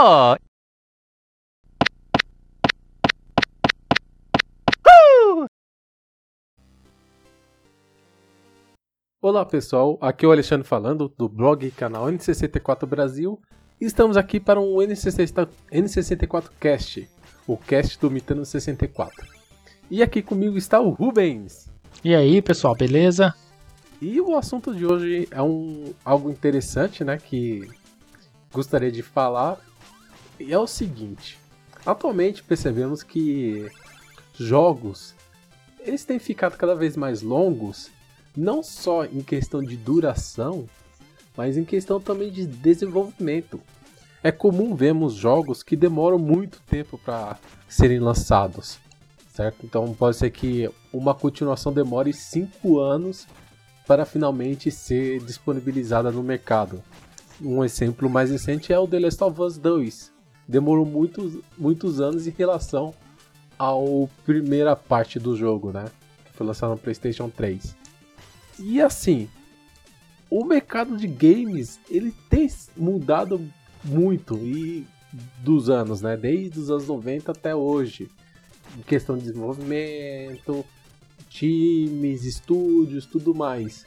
Oh! Olá pessoal, aqui é o Alexandre falando do blog e canal N64 Brasil estamos aqui para um N64 Cast, o cast do Nintendo 64. E aqui comigo está o Rubens. E aí pessoal, beleza? E o assunto de hoje é um algo interessante, né, que gostaria de falar. É o seguinte: atualmente percebemos que jogos eles têm ficado cada vez mais longos, não só em questão de duração, mas em questão também de desenvolvimento. É comum vermos jogos que demoram muito tempo para serem lançados, certo? Então pode ser que uma continuação demore 5 anos para finalmente ser disponibilizada no mercado. Um exemplo mais recente é o The Last of Us 2. Demorou muitos, muitos anos em relação à primeira parte do jogo, né? Que foi lançado no PlayStation 3. E assim, o mercado de games ele tem mudado muito e dos anos, né? Desde os anos 90 até hoje. Em questão de desenvolvimento, times, estúdios, tudo mais.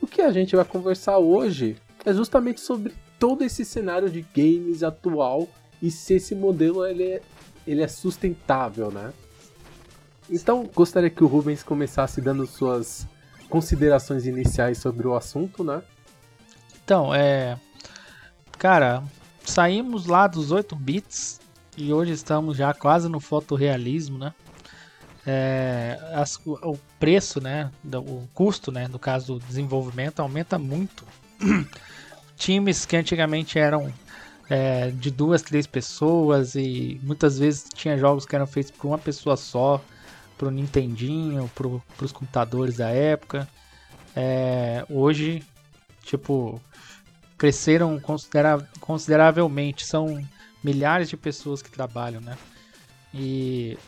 O que a gente vai conversar hoje é justamente sobre todo esse cenário de games atual e se esse modelo ele é, ele é sustentável, né? Então, gostaria que o Rubens começasse dando suas considerações iniciais sobre o assunto, né? Então, é. Cara, saímos lá dos 8 bits e hoje estamos já quase no fotorrealismo, né? é, as, o preço, né, o custo, né, no caso do desenvolvimento, aumenta muito. Times que antigamente eram é, de duas, três pessoas e muitas vezes tinha jogos que eram feitos por uma pessoa só, pro Nintendinho, pro, pros computadores da época. É, hoje, tipo, cresceram considera consideravelmente, são milhares de pessoas que trabalham, né? E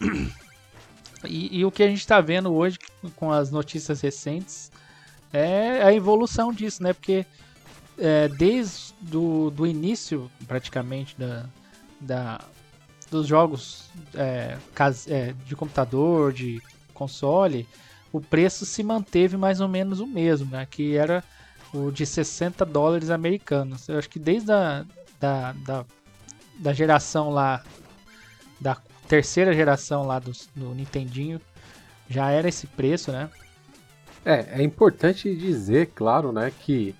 E, e o que a gente está vendo hoje com as notícias recentes é a evolução disso, né? Porque é, desde do, do início, praticamente, da, da, dos jogos é, é, de computador, de console, o preço se manteve mais ou menos o mesmo, né? Que era o de 60 dólares americanos. Eu acho que desde a da, da, da geração lá da terceira geração lá do, do Nintendinho já era esse preço, né? É, é importante dizer, claro, né, que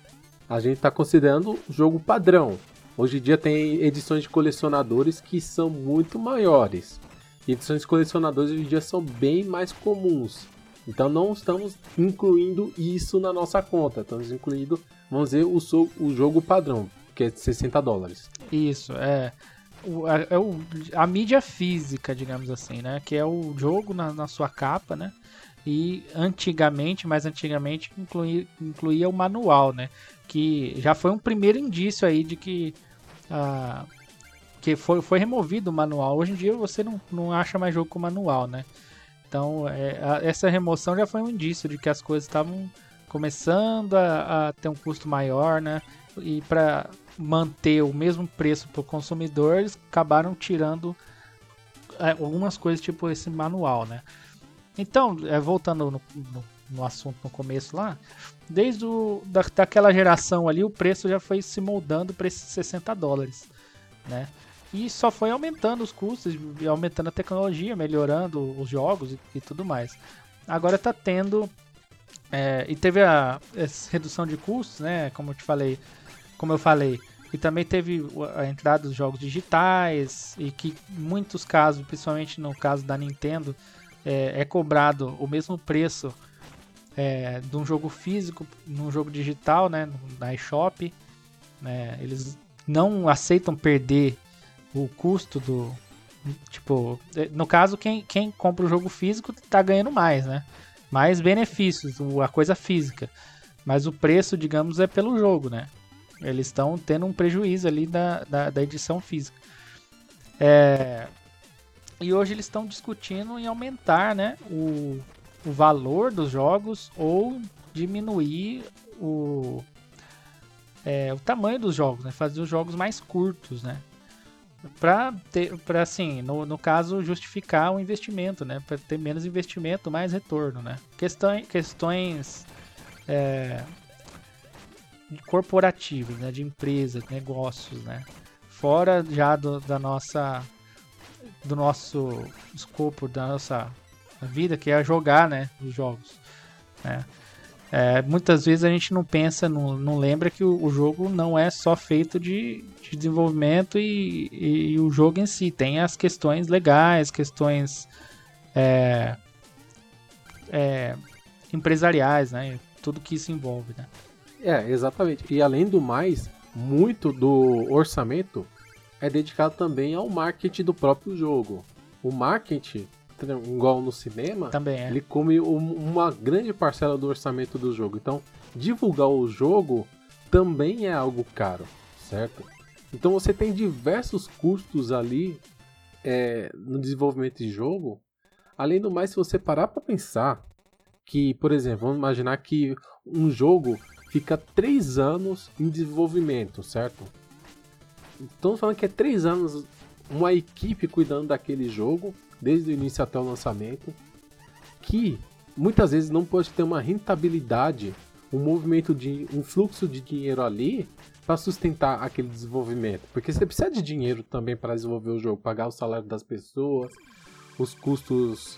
a gente está considerando jogo padrão. Hoje em dia tem edições de colecionadores que são muito maiores. Edições de colecionadores hoje em dia são bem mais comuns. Então não estamos incluindo isso na nossa conta. Estamos incluindo, vamos dizer, o, o jogo padrão, que é de 60 dólares. Isso, é o, a, é o, a mídia física, digamos assim, né? Que é o jogo na, na sua capa, né? E antigamente, mais antigamente, incluía o manual, né? Que já foi um primeiro indício aí de que, ah, que foi, foi removido o manual. Hoje em dia você não, não acha mais jogo com manual, né? Então, é, a, essa remoção já foi um indício de que as coisas estavam começando a, a, ter um custo maior, né? E para manter o mesmo preço para o consumidor, eles acabaram tirando é, algumas coisas, tipo esse manual, né? Então, é, voltando no, no, no, assunto no começo lá, desde o, da, daquela geração ali, o preço já foi se moldando para esses 60 dólares, né? E só foi aumentando os custos, aumentando a tecnologia, melhorando os jogos e, e tudo mais. Agora está tendo. É, e teve a, redução de custos, né? Como eu te falei, como eu falei. E também teve a entrada dos jogos digitais, e que em muitos casos, principalmente no caso da Nintendo, é, é cobrado o mesmo preço é, de um jogo físico num jogo digital, né, na eShop. Né, eles não aceitam perder o custo do. Tipo, é, no caso, quem, quem compra o jogo físico está ganhando mais, né? Mais benefícios, a coisa física. Mas o preço, digamos, é pelo jogo, né? Eles estão tendo um prejuízo ali da, da, da edição física. É, e hoje eles estão discutindo em aumentar né, o, o valor dos jogos ou diminuir o, é, o tamanho dos jogos, né, fazer os jogos mais curtos. Né? para ter para assim no, no caso justificar o investimento né para ter menos investimento mais retorno né questões questões é, corporativas né de empresas negócios né fora já do, da nossa do nosso escopo da nossa vida que é jogar né os jogos né é, muitas vezes a gente não pensa, não, não lembra que o, o jogo não é só feito de, de desenvolvimento e, e, e, o jogo em si. Tem as questões legais, questões é, é, empresariais, né? Tudo que isso envolve, né? É, exatamente. E além do mais, muito do orçamento é dedicado também ao marketing do próprio jogo. O marketing igual no cinema, Também é. ele come uma grande parcela do orçamento do jogo. Então, divulgar o jogo também é algo caro, certo? Então você tem diversos custos ali é, no desenvolvimento de jogo. Além do mais, se você parar para pensar que, por exemplo, vamos imaginar que um jogo fica três anos em desenvolvimento, certo? Estamos falando que é três anos uma equipe cuidando daquele jogo desde o início até o lançamento, que muitas vezes não pode ter uma rentabilidade, um movimento de um fluxo de dinheiro ali para sustentar aquele desenvolvimento, porque você precisa de dinheiro também para desenvolver o jogo, pagar o salário das pessoas, os custos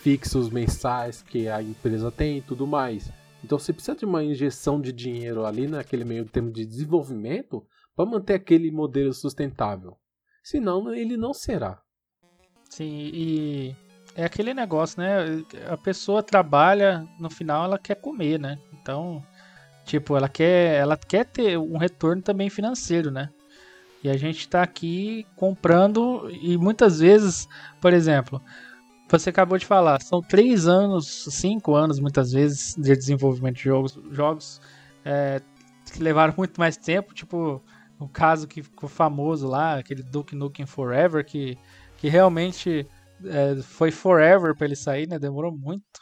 fixos mensais que a empresa tem e tudo mais. Então você precisa de uma injeção de dinheiro ali naquele meio termo de desenvolvimento para manter aquele modelo sustentável. Senão ele não será. Sim, e é aquele negócio, né? A pessoa trabalha, no final ela quer comer, né? Então, tipo, ela quer, ela quer ter um retorno também financeiro, né? E a gente está aqui comprando e muitas vezes, por exemplo, você acabou de falar, são três anos, cinco anos muitas vezes de desenvolvimento de jogos, jogos é, que levaram muito mais tempo, tipo o caso que ficou famoso lá, aquele Duke Nukem Forever, que que realmente é, foi forever para ele sair, né? Demorou muito.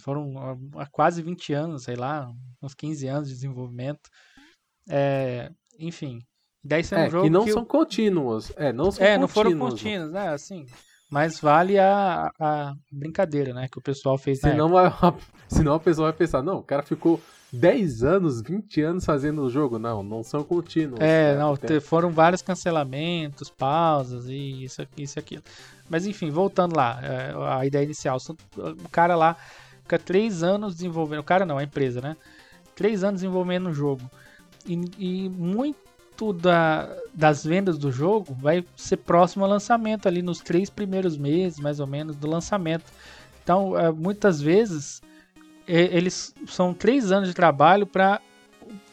Foram há quase 20 anos, sei lá, uns 15 anos de desenvolvimento. É, enfim. Daí é, um jogo que não que são contínuos. É, não são É, não foram contínuos, né? Assim, mas vale a, a brincadeira, né? Que o pessoal fez senão, vai, senão a pessoa vai pensar, não, o cara ficou 10 anos, 20 anos fazendo o jogo. Não, não são contínuos. É, né? não, Tem... foram vários cancelamentos, pausas e isso, isso e aquilo. Mas enfim, voltando lá, é, a ideia inicial. O cara lá fica 3 anos desenvolvendo. O cara não, a empresa, né? 3 anos desenvolvendo o jogo. E, e muito da, das vendas do jogo vai ser próximo ao lançamento, ali nos três primeiros meses, mais ou menos, do lançamento. Então, é, muitas vezes eles são três anos de trabalho para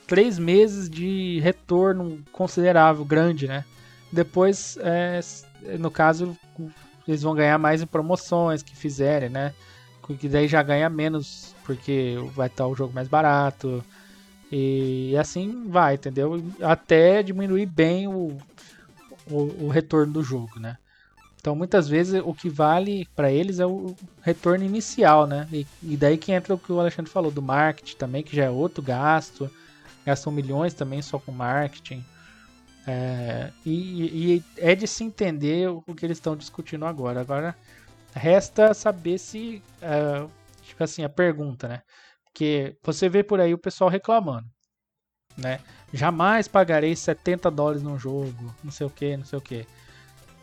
três meses de retorno considerável, grande, né? Depois, é, no caso, eles vão ganhar mais em promoções que fizerem, né? Que daí já ganha menos, porque vai estar o jogo mais barato. E assim vai, entendeu? Até diminuir bem o, o, o retorno do jogo, né? Então, muitas vezes, o que vale para eles é o retorno inicial, né? E, e, daí que entra o que o Alexandre falou do marketing também, que já é outro gasto. Gastam milhões também só com marketing. É, e, e, é de se entender o, que eles estão discutindo agora. Agora, resta saber se. É, tipo assim, a pergunta, né? Porque você vê por aí o pessoal reclamando, né? Jamais pagarei 70 dólares num jogo, não sei o que, não sei o que.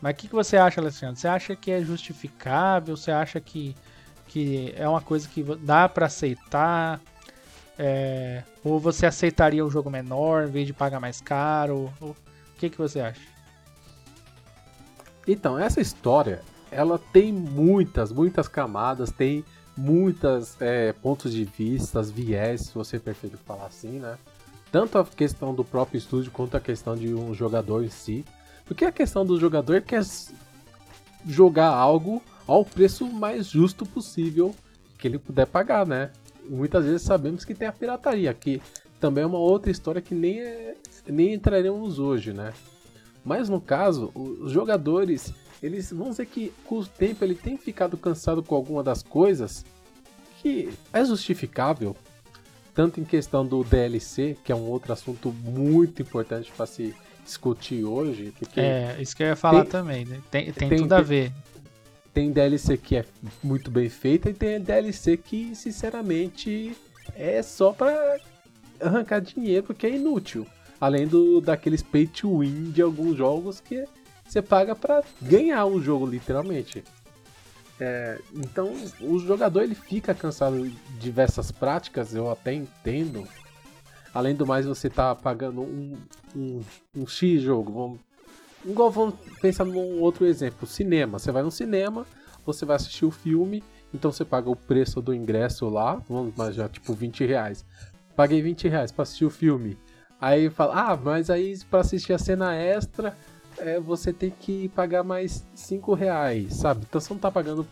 Mas o que, que você acha, Alexandre? Você acha que é justificável? Você acha que, que é uma coisa que dá para aceitar? É, ou você aceitaria um jogo menor em vez de pagar mais caro? o que, que você acha? Então, essa história, ela tem muitas, muitas camadas, tem muitas é, pontos de vista, viés, se você preferir falar assim, né? Tanto a questão do próprio estúdio quanto a questão de um jogador em si. Porque a questão do jogador quer jogar algo ao preço mais justo possível que ele puder pagar, né? Muitas vezes sabemos que tem a pirataria, que também é uma outra história que nem, é, nem entraremos hoje, né? Mas no caso, os jogadores, eles vão dizer que com o tempo ele tem ficado cansado com alguma das coisas que é justificável, tanto em questão do DLC, que é um outro assunto muito importante para se discutir hoje. Porque é, isso que eu ia falar tem, também, né? Tem, tem, tem tudo a ver. Tem DLC que é muito bem feita e tem DLC que, sinceramente, é só pra arrancar dinheiro, porque é inútil. Além do daqueles pay to win de alguns jogos que você paga para ganhar o jogo, literalmente. É, então, o jogador ele fica cansado de diversas práticas, eu até entendo. Além do mais, você tá pagando um, um, um X jogo. Vamos, igual vamos pensar num outro exemplo: cinema. Você vai no cinema, você vai assistir o filme, então você paga o preço do ingresso lá, vamos já tipo 20 reais. Paguei 20 reais pra assistir o filme. Aí fala, ah, mas aí para assistir a cena extra é, você tem que pagar mais 5 reais, sabe? Então você não tá pagando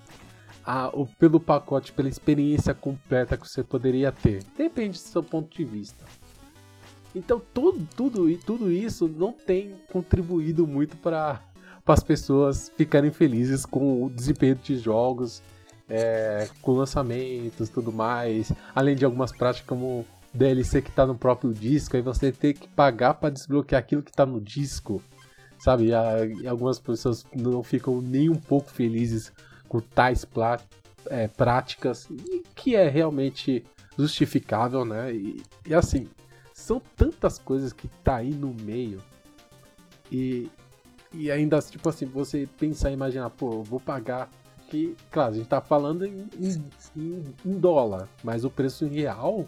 a, o, pelo pacote, pela experiência completa que você poderia ter. Depende do seu ponto de vista. Então tudo, tudo, tudo isso não tem contribuído muito para as pessoas ficarem felizes com o desempenho de jogos, é, com lançamentos tudo mais, além de algumas práticas como DLC que está no próprio disco, aí você tem que pagar para desbloquear aquilo que está no disco sabe? E, algumas pessoas não ficam nem um pouco felizes com tais é, práticas, que é realmente justificável, né? E, e, assim, são tantas coisas que tá aí no meio e, e ainda, tipo assim, você pensar e imaginar, pô, eu vou pagar que, claro, a gente tá falando em, em, em dólar, mas o preço real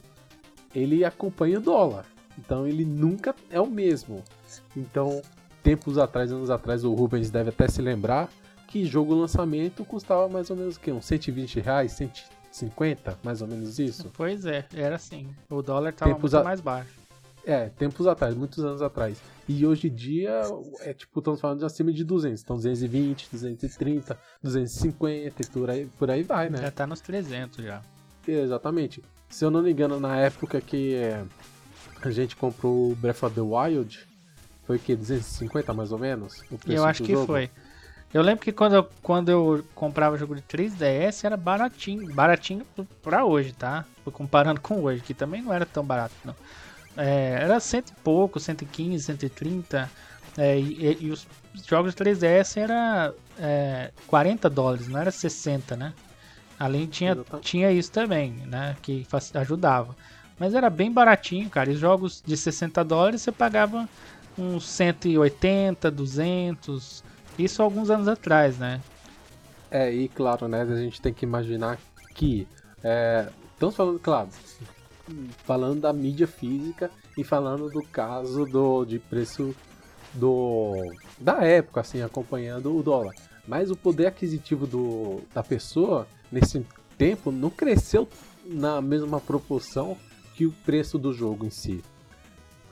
ele acompanha o dólar. Então ele nunca é o mesmo. Então tempos atrás, anos atrás, o Rubens deve até se lembrar que jogo lançamento custava mais ou menos o quê? Uns 120 reais, 150, mais ou menos isso? Pois é, era assim. O dólar estava muito a... mais baixo. É, tempos atrás, muitos anos atrás. E hoje em dia, é tipo, estamos falando de acima de 200. Então 220, 230, 250 e por aí, por aí vai, né? Já tá nos 300 já. Exatamente. Se eu não me engano, na época que é, a gente comprou o Breath of the Wild, foi o que? 250 mais ou menos? eu acho que jogo? foi. Eu lembro que quando eu, quando eu comprava jogo de 3DS era baratinho. Baratinho pra hoje, tá? Comparando com hoje, que também não era tão barato, não. É, era cento e pouco, 115, 130. É, e, e, os jogos de 3DS era é, 40 dólares, não era 60, né? Além tinha, tinha isso também, né? Que ajudava. Mas era bem baratinho, cara. E jogos de 60 dólares você pagava uns 180, 200. Isso alguns anos atrás, né? É, e claro, né? A gente tem que imaginar que. É, estamos falando, claro, falando da mídia física e falando do caso do, de preço do da época, assim, acompanhando o dólar. Mas o poder aquisitivo do, da pessoa nesse tempo não cresceu na mesma proporção que o preço do jogo em si.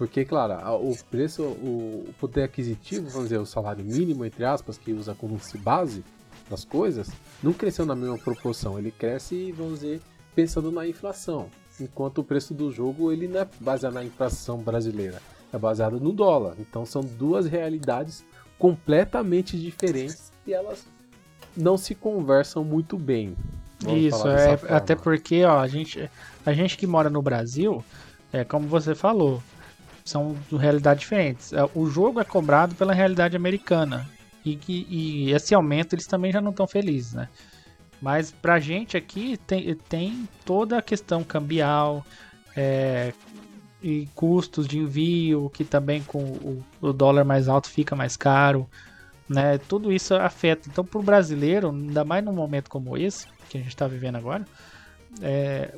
Porque, claro, o preço, o poder aquisitivo, vamos dizer, o salário mínimo, entre aspas, que usa como base das coisas, não cresceu na mesma proporção. Ele cresce, vamos dizer, pensando na inflação. Enquanto o preço do jogo ele não é baseado na inflação brasileira, é baseado no dólar. Então são duas realidades completamente diferentes e elas não se conversam muito bem. Isso, é, até porque ó, a, gente, a gente que mora no Brasil, é como você falou, são realidades diferentes. É, o jogo é cobrado pela realidade americana. E, e esse aumento eles também já não estão felizes, né? Mas pra gente aqui tem, tem toda a questão cambial é, e custos de envio, que também com o, o, dólar mais alto fica mais caro, né? Tudo isso afeta. Então pro brasileiro, ainda mais num momento como esse, que a gente está vivendo agora, é,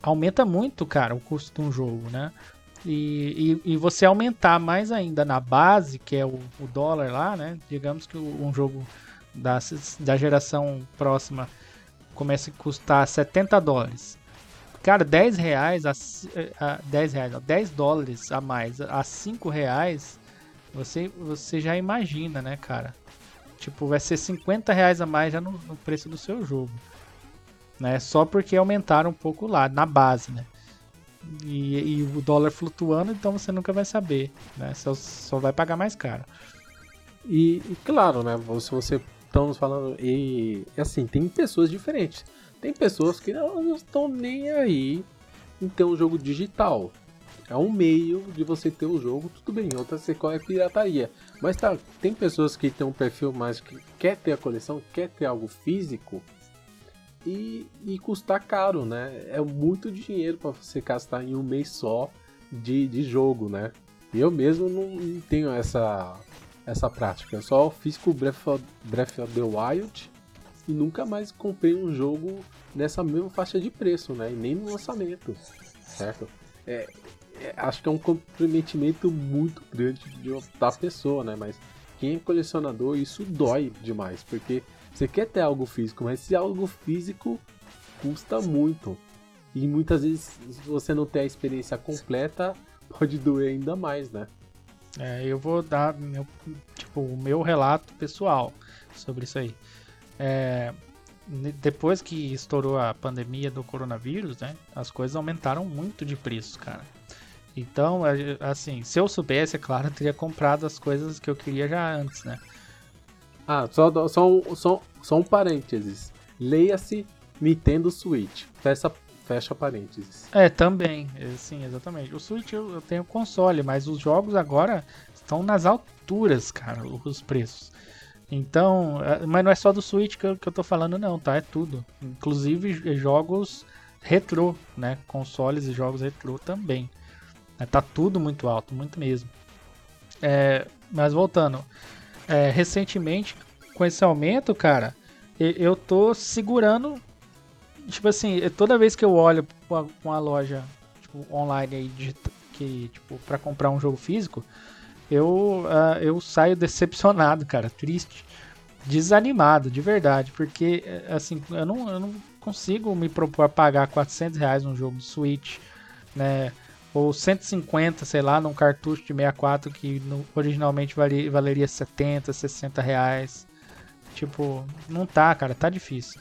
aumenta muito, cara, o custo de um jogo, né? E, e, e, você aumentar mais ainda na base, que é o, o dólar lá, né? Digamos que um jogo da, da geração próxima comece a custar 70 dólares. Cara, 10 reais, a, a 10 reais, 10 dólares a mais, a 5 reais, você, você já imagina, né, cara? Tipo, vai ser 50 reais a mais já no, no preço do seu jogo. Né? Só porque aumentaram um pouco lá, na base, né? E, e, o dólar flutuando, então você nunca vai saber, né? Só, só vai pagar mais caro. E, e claro, né? Se você estamos falando e assim tem pessoas diferentes. Tem pessoas que não, não estão nem aí em ter um jogo digital. é um meio de você ter o jogo, tudo bem, outra você é pirataria. Mas tá, tem pessoas que têm um perfil mais que quer ter a coleção, quer ter algo físico e, e custar caro, né? É muito dinheiro para você gastar em um mês só de, de jogo, né? Eu mesmo não tenho essa, essa prática. Eu só fiz com o Breath of, Breath of the Wild e nunca mais comprei um jogo nessa mesma faixa de preço, né? E nem no lançamento, certo? É, é, acho que é um comprometimento muito grande de, da pessoa, né? Mas quem é colecionador, isso dói demais, porque você quer ter algo físico, mas esse algo físico custa muito. E muitas vezes, se você não tem a experiência completa, pode doer ainda mais, né? É, eu vou dar meu, tipo, o meu relato pessoal sobre isso aí. É, depois que estourou a pandemia do coronavírus, né, as coisas aumentaram muito de preço, cara. Então, assim, se eu soubesse, é claro, eu teria comprado as coisas que eu queria já antes, né? Ah, só, só, só, só um parênteses. Leia-se Nintendo Switch. Fecha, fecha parênteses. É, também. É, sim, exatamente. O Switch eu, eu tenho console, mas os jogos agora estão nas alturas, cara, os preços. Então, é, mas não é só do Switch que eu, que eu tô falando, não, tá? É tudo. Inclusive jogos retrô, né? Consoles e jogos retrô também. É, tá tudo muito alto, muito mesmo. É, mas voltando, é, recentemente, com esse aumento, cara, eu tô segurando. Tipo assim, toda vez que eu olho pra uma loja tipo, online aí, que, tipo, pra comprar um jogo físico, eu, uh, eu saio decepcionado, cara, triste, desanimado, de verdade, porque, eh, assim, eu não, eu não consigo me propor a pagar 400 reais num jogo de Switch, né, ou 150, sei lá, num cartucho de 64 que no, originalmente valia, valeria 70, 60 reais. Tipo, não tá, cara, tá difícil.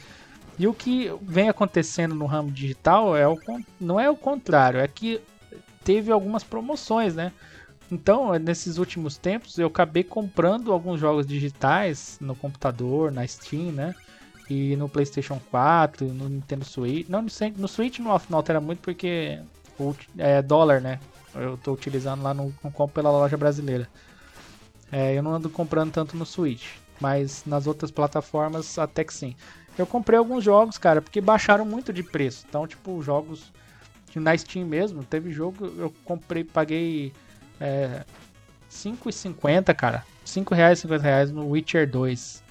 E o que vem acontecendo no ramo digital é o, não é o contrário, é que teve algumas promoções, né? Então, nesses últimos tempos, eu acabei comprando alguns jogos digitais no computador, na Steam, né? E no PlayStation 4, no Nintendo Switch. Não, no Switch não, altera muito porque é dólar, né? Eu tô utilizando lá no, no compro pela loja brasileira. É, eu não ando comprando tanto no Switch, mas nas outras plataformas até que sim. Eu comprei alguns jogos, cara, porque baixaram muito de preço. Então, tipo, jogos na Steam mesmo, teve jogo, eu comprei, paguei é, 5,50, cara. 5 reais, 50 reais no Witcher 2.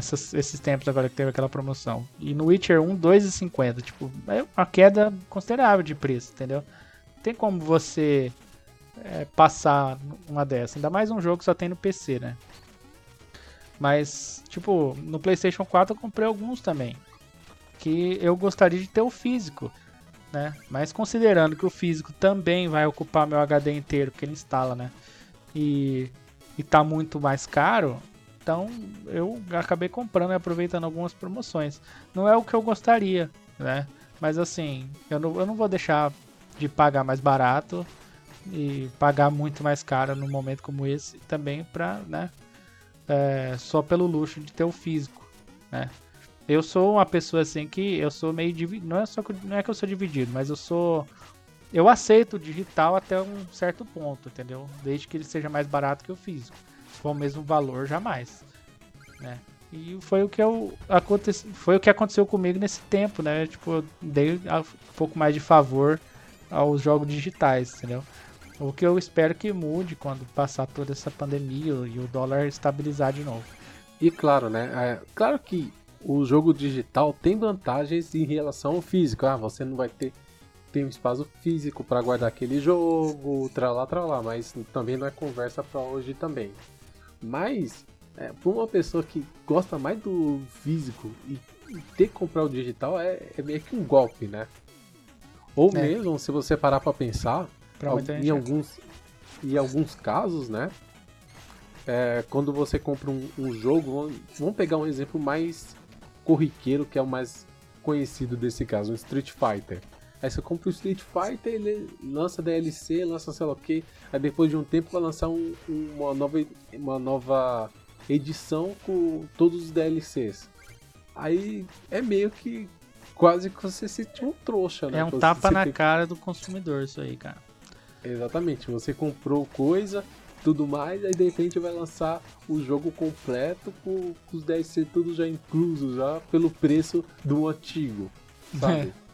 Essas, esses tempos agora que teve aquela promoção. E no Witcher 1, 2,50. Tipo, é uma queda considerável de preço, entendeu? Tem como você é, passar uma dessa. Ainda mais um jogo que só tem no PC, né? Mas, tipo, no PlayStation 4 eu comprei alguns também. Que eu gostaria de ter o físico né? Mas considerando que o físico também vai ocupar meu HD inteiro que ele instala, né? E, e tá muito mais caro, então eu acabei comprando e aproveitando algumas promoções. Não é o que eu gostaria, né? Mas assim, eu não, eu não vou deixar de pagar mais barato e pagar muito mais caro num momento como esse também pra, né? É, só pelo luxo de ter o físico, né? Eu sou uma pessoa assim que eu sou meio dividido. Não é só que, não é que eu sou dividido, mas eu sou. Eu aceito o digital até um certo ponto, entendeu? Desde que ele seja mais barato que o físico. For o mesmo valor, jamais. Né? E foi o que eu aconteceu, foi o que aconteceu comigo nesse tempo, né? Tipo, eu dei um pouco mais de favor aos jogos digitais, entendeu? O que eu espero que mude quando passar toda essa pandemia e o dólar estabilizar de novo. E claro, né? É, claro que o jogo digital tem vantagens em relação ao físico. Ah, você não vai ter, ter um espaço físico para guardar aquele jogo, tralá, tralá, mas também não é conversa para hoje também. Mas, é, para uma pessoa que gosta mais do físico e, ter que comprar o digital é, é, meio que um golpe, né? Ou é. mesmo, se você parar para pensar, em, é. alguns, em alguns casos, né? É, quando você compra um, um jogo, vamos pegar um exemplo mais corriqueiro, que é o mais conhecido desse caso, um Street Fighter. Aí você compra o Street Fighter, ele lança DLC, lança sei lá o que, aí depois de um tempo vai lançar um, uma, nova, uma nova edição com todos os DLCs. Aí é meio que quase que você se sente um trouxa, né? É um tapa na tem... cara do consumidor isso aí, cara. Exatamente, você comprou coisa, tudo mais, aí de repente vai lançar o jogo completo com, com os DLC tudo já incluso, já pelo preço do antigo, sabe? É.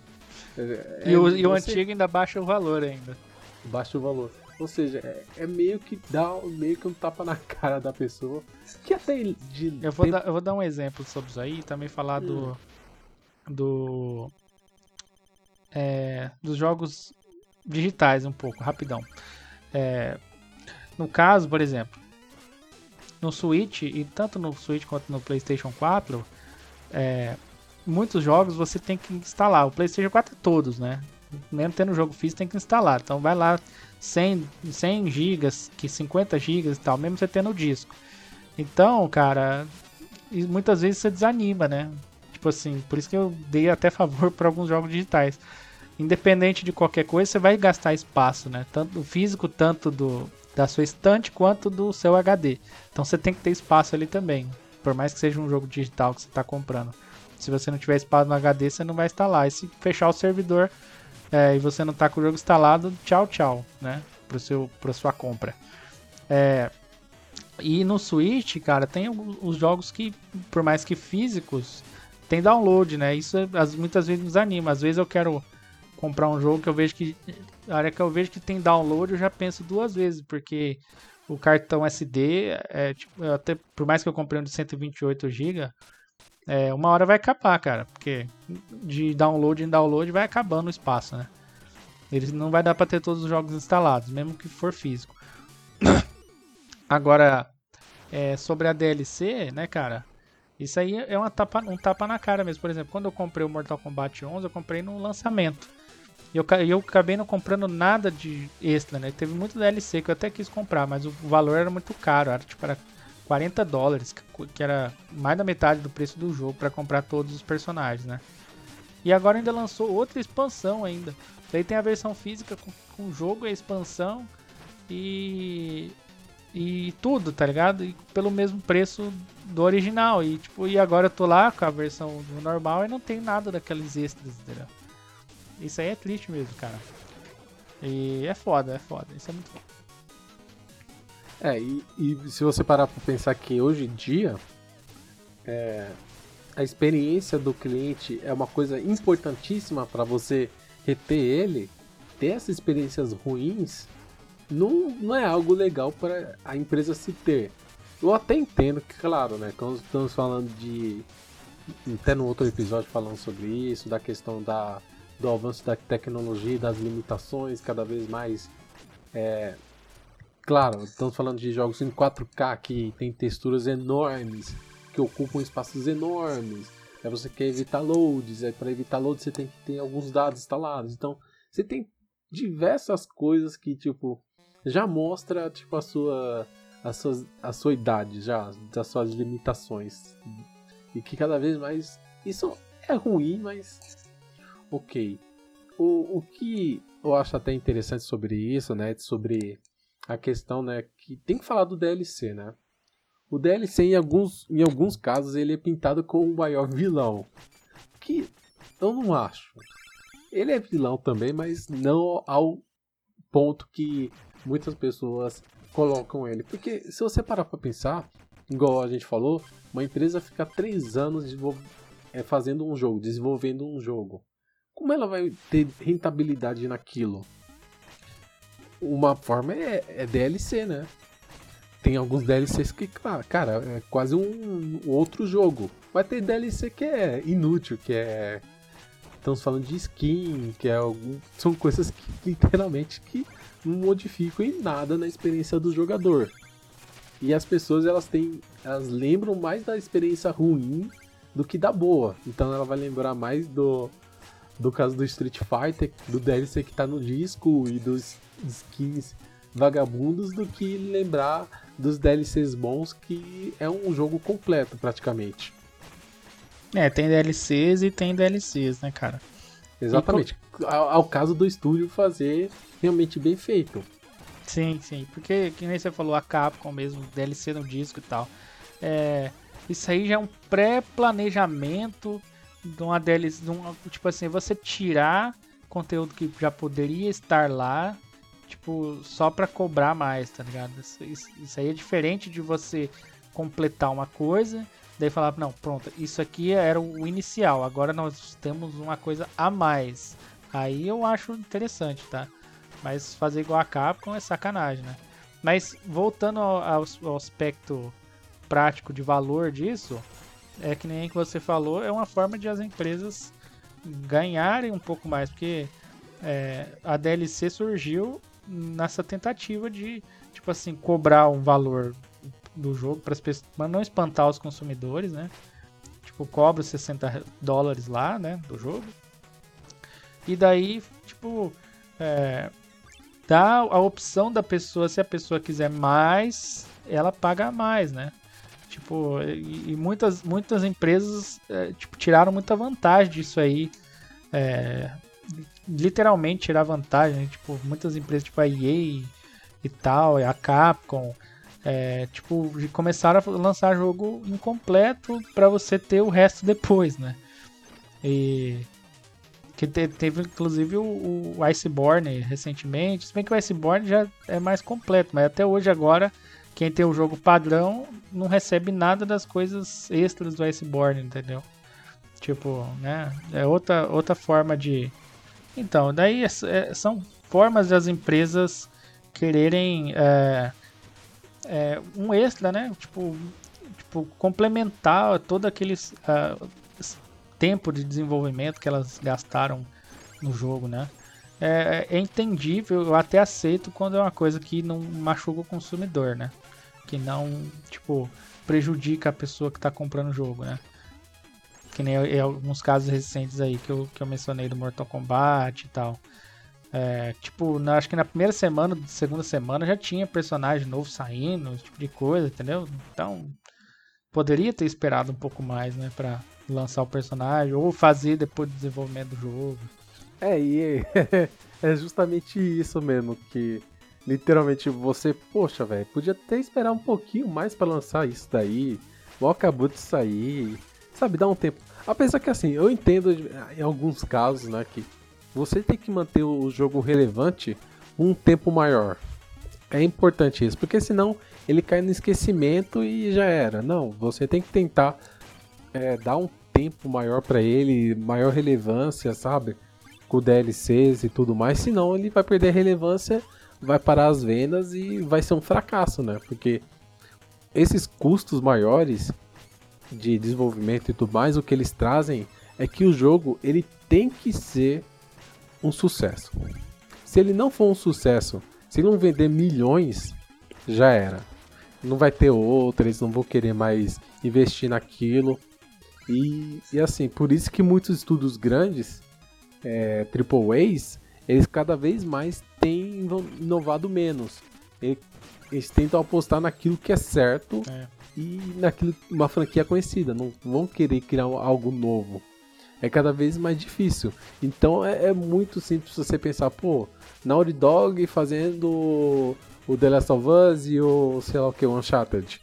É, e o, e o antigo ainda baixa o valor ainda. Baixa o valor. Ou seja, é, é, meio que dá meio que um tapa na cara da pessoa. Que até de. Eu vou, dar, eu vou dar um exemplo sobre isso aí e também falar hum. do. Do. É, dos jogos digitais um pouco, rapidão. É, no caso, por exemplo, no Switch, e tanto no Switch quanto no PlayStation 4, é, muitos jogos você tem que instalar. O PlayStation 4 é todos, né? Mesmo tendo jogo físico, tem que instalar. Então vai lá 100, 100 gigas, que 50 gigas e tal, mesmo você tendo o disco. Então, cara, muitas vezes você desanima, né? Tipo assim, por isso que eu dei até favor para alguns jogos digitais. Independente de qualquer coisa, você vai gastar espaço, né? Tanto físico, tanto do da sua estante quanto do seu HD. Então você tem que ter espaço ali também. Por mais que seja um jogo digital que você está comprando. Se você não tiver espaço no HD, você não vai instalar. E se fechar o servidor é, e você não está com o jogo instalado, tchau, tchau, né? Para seu, sua compra. É, e no Switch, cara, tem os jogos que, por mais que físicos, tem download, né? Isso muitas vezes nos anima. Às vezes eu quero comprar um jogo que eu vejo que. A que eu vejo que tem download, eu já penso duas vezes, porque o cartão SD, é, tipo, até por mais que eu comprei um de 128 GB, é, uma hora vai acabar, cara. Porque de download em download vai acabando o espaço, né? Ele não vai dar para ter todos os jogos instalados, mesmo que for físico. Agora, é, sobre a DLC, né, cara? Isso aí é uma tapa, um tapa na cara mesmo. Por exemplo, quando eu comprei o Mortal Kombat 11, eu comprei no lançamento. E eu, eu acabei não comprando nada de extra, né? Teve muito DLC que eu até quis comprar, mas o valor era muito caro. Era tipo, era 40 dólares, que era mais da metade do preço do jogo para comprar todos os personagens, né? E agora ainda lançou outra expansão ainda. Daí tem a versão física com, o jogo, a expansão e e tudo, tá ligado? E pelo mesmo preço do original. E tipo, e agora eu tô lá com a versão normal e não tem nada daqueles extras, entendeu? Isso aí é triste mesmo, cara. E é foda, é foda. Isso é muito foda. É, e, e se você parar para pensar que hoje em dia é, a experiência do cliente é uma coisa importantíssima para você reter ele, ter essas experiências ruins não, não é algo legal para a empresa se ter. Eu até entendo que, claro, né, quando estamos falando de. Até no outro episódio falando sobre isso, da questão da, do avanço da tecnologia, das limitações cada vez mais é, Claro, estamos falando de jogos em 4K que tem texturas enormes, que ocupam espaços enormes. Aí você quer evitar loads, aí para evitar loads você tem que ter alguns dados instalados. Então, você tem diversas coisas que tipo já mostra tipo a sua a sua, a sua idade já, das suas limitações. E que cada vez mais isso é ruim, mas OK. O, o que eu acho até interessante sobre isso, né, sobre a questão, né, que tem que falar do DLC, né? O DLC em alguns, em alguns casos ele é pintado como o maior vilão, que eu não acho. Ele é vilão também, mas não ao ponto que muitas pessoas colocam ele. Porque se você parar para pensar, igual a gente falou, uma empresa fica três anos é, fazendo um jogo, desenvolvendo um jogo. Como ela vai ter rentabilidade naquilo? Uma forma é, é DLC, né? Tem alguns DLCs que, cara, é quase um outro jogo. Vai ter DLC que é inútil, que é. Estamos falando de skin, que é algum. São coisas que literalmente que não modificam em nada na experiência do jogador. E as pessoas elas têm. Elas lembram mais da experiência ruim do que da boa. Então ela vai lembrar mais do. Do caso do Street Fighter, do DLC que tá no disco e dos skins vagabundos do que lembrar dos DLCs bons, que é um jogo completo praticamente. É, tem DLCs e tem DLCs, né, cara? Exatamente. Ao, ao, caso do estúdio fazer realmente bem feito. Sim, sim. Porque, que nem você falou, a Capcom mesmo, DLC no disco e tal. É, isso aí já é um pré-planejamento de uma DLC. De uma, tipo assim, você tirar conteúdo que já poderia estar lá tipo, só pra cobrar mais, tá ligado? Isso, isso, isso aí é diferente de você completar uma coisa, daí falar, não, pronto, isso aqui era o inicial, agora nós temos uma coisa a mais. Aí eu acho interessante, tá? Mas fazer igual a Capcom é sacanagem, né? Mas voltando ao, ao, ao aspecto prático de valor disso, é que nem que você falou, é uma forma de as empresas ganharem um pouco mais, porque é, a DLC surgiu nessa tentativa de, tipo assim, cobrar um valor do jogo para as pessoas, mas não espantar os consumidores, né? Tipo, cobra 60 dólares lá, né, do jogo. E daí, tipo, é, dá a opção da pessoa, se a pessoa quiser mais, ela paga mais, né? Tipo, e, e muitas, muitas empresas é, tipo, tiraram muita vantagem disso aí. É, literalmente tirar vantagem. Né? Tipo, muitas empresas, tipo a EA e tal, a Capcom, é, tipo, começaram a lançar jogo incompleto para você ter o resto depois, né? E que te, teve inclusive o, o, Iceborne recentemente. Se bem que o Iceborne já é mais completo, mas até hoje agora quem tem o jogo padrão não recebe nada das coisas extras do Iceborne, entendeu? Tipo, né? É outra, outra forma de. Então, daí é, é, são formas das empresas quererem é, é, um extra, né? Tipo, tipo complementar todo aquele uh, tempo de desenvolvimento que elas gastaram no jogo, né? É, é, entendível, eu até aceito quando é uma coisa que não machuca o consumidor, né? Que não, tipo, prejudica a pessoa que está comprando o jogo, né? Que nem em alguns casos recentes aí que eu, que eu mencionei do Mortal Kombat e tal. É, tipo, na, acho que na primeira semana, segunda semana já tinha personagem novo saindo, esse tipo de coisa, entendeu? Então, poderia ter esperado um pouco mais, né, pra lançar o personagem, ou fazer depois do desenvolvimento do jogo. É, e é justamente isso mesmo, que literalmente você, poxa, velho, podia até esperar um pouquinho mais para lançar isso daí, ou acabou de sair, sabe, dá um tempo. Apesar que assim, eu entendo em alguns casos, né, que você tem que manter o jogo relevante um tempo maior. É importante isso, porque senão ele cai no esquecimento e já era. Não, você tem que tentar é, dar um tempo maior para ele, maior relevância, sabe? Com DLCs e tudo mais, senão ele vai perder relevância, vai parar as vendas e vai ser um fracasso, né? Porque esses custos maiores de desenvolvimento e tudo mais, o que eles trazem é que o jogo ele tem que ser um sucesso. Se ele não for um sucesso, se não vender milhões, já era. Não vai ter outra, eles não vão querer mais investir naquilo. E, e assim, por isso que muitos estudos grandes, é, Triple A's, eles cada vez mais têm inovado menos. Eles tentam apostar naquilo que é certo é. e naquilo uma franquia conhecida. Não vão querer criar algo novo. É cada vez mais difícil. Então é, é muito simples você pensar, pô, Naughty Dog fazendo o The Last of Us e o sei lá o que, o Uncharted.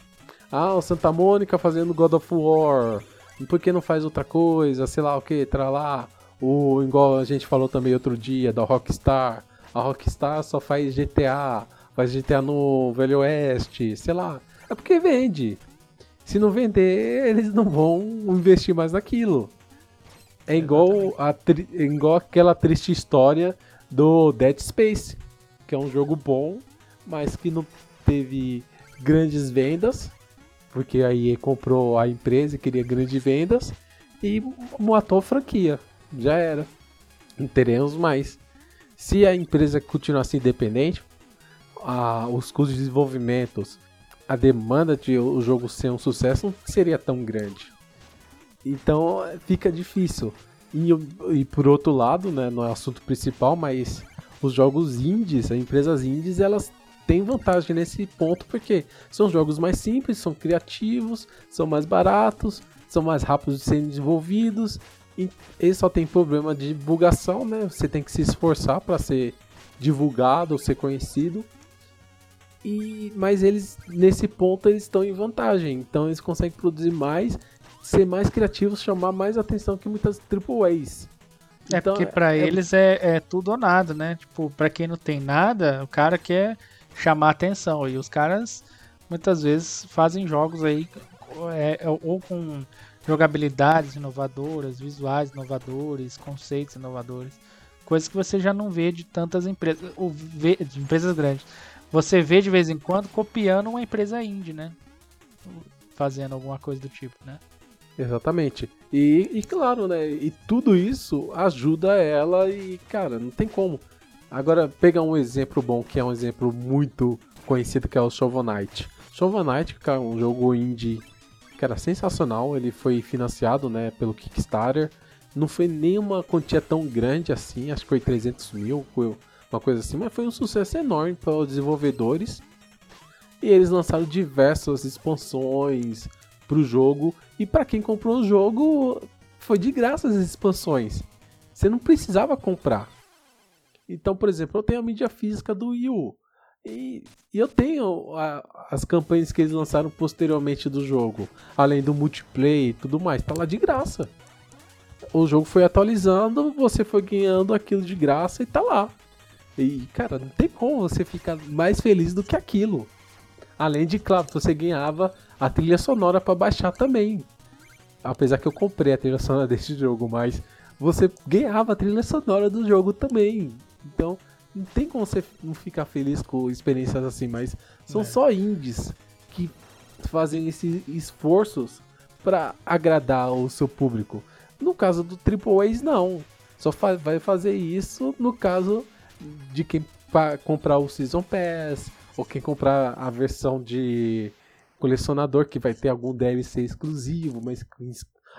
Ah, o Santa Mônica fazendo God of War por que não faz outra coisa, sei lá o que, lá O, igual a gente falou também outro dia, da Rockstar. A Rockstar só faz GTA, faz GTA no Velho Oeste, sei lá. É porque vende. Se não vender, eles não vão investir mais naquilo. É igual, a é igual aquela triste história do Dead Space, que é um jogo bom, mas que não teve grandes vendas porque a EA comprou a empresa e queria grandes vendas e matou a franquia. Já era. Não teremos mais. Se a empresa continuasse independente, a, os custos de desenvolvimento, a demanda de o jogo ser um sucesso não seria tão grande. Então fica difícil. E, e por outro lado, né, não é assunto principal, mas os jogos indies, as empresas indies, elas tem vantagem nesse ponto porque são jogos mais simples, são criativos, são mais baratos, são mais rápidos de serem desenvolvidos e ele só tem problema de divulgação, né? Você tem que se esforçar para ser divulgado ou ser conhecido. E mas eles nesse ponto eles estão em vantagem, então eles conseguem produzir mais, ser mais criativos, chamar mais atenção que muitas AAAs. É então, porque para é... eles é, é tudo ou nada, né? Tipo, para quem não tem nada, o cara quer chamar atenção. E os caras muitas vezes fazem jogos aí é, é, ou com jogabilidades inovadoras, visuais inovadores, conceitos inovadores. Coisas que você já não vê de tantas empresas, ou vê, de empresas grandes. Você vê de vez em quando copiando uma empresa indie, né? Fazendo alguma coisa do tipo, né? Exatamente. E, e claro, né? E tudo isso ajuda ela e, cara, não tem como. Agora, pegar um exemplo bom, que é um exemplo muito conhecido, que é o Shovel Knight. Shovel Knight, que é um jogo indie que era sensacional, ele foi financiado, né, pelo Kickstarter. Não foi nenhuma quantia tão grande assim, acho que foi 300 mil, uma coisa assim, mas foi um sucesso enorme para os desenvolvedores. E eles lançaram diversas expansões para o jogo e para quem comprou o jogo, foi de graça as expansões. Você não precisava comprar. Então, por exemplo, eu tenho a mídia física do Wii U. E, e eu tenho a, as campanhas que eles lançaram posteriormente do jogo. Além do multiplayer e tudo mais. Tá lá de graça. O jogo foi atualizando, você foi ganhando aquilo de graça e tá lá. E, cara, não tem como você ficar mais feliz do que aquilo. Além de, claro, você ganhava a trilha sonora para baixar também. Apesar que eu comprei a trilha sonora desse jogo, mas você ganhava a trilha sonora do jogo também. Então, não tem como você não ficar feliz com experiências assim, mas são é. só indies que fazem esses esforços para agradar o seu público. No caso do Triple A's, não. Só vai fazer isso no caso de quem comprar o Season Pass ou quem comprar a versão de colecionador que vai ter algum DLC exclusivo, skin,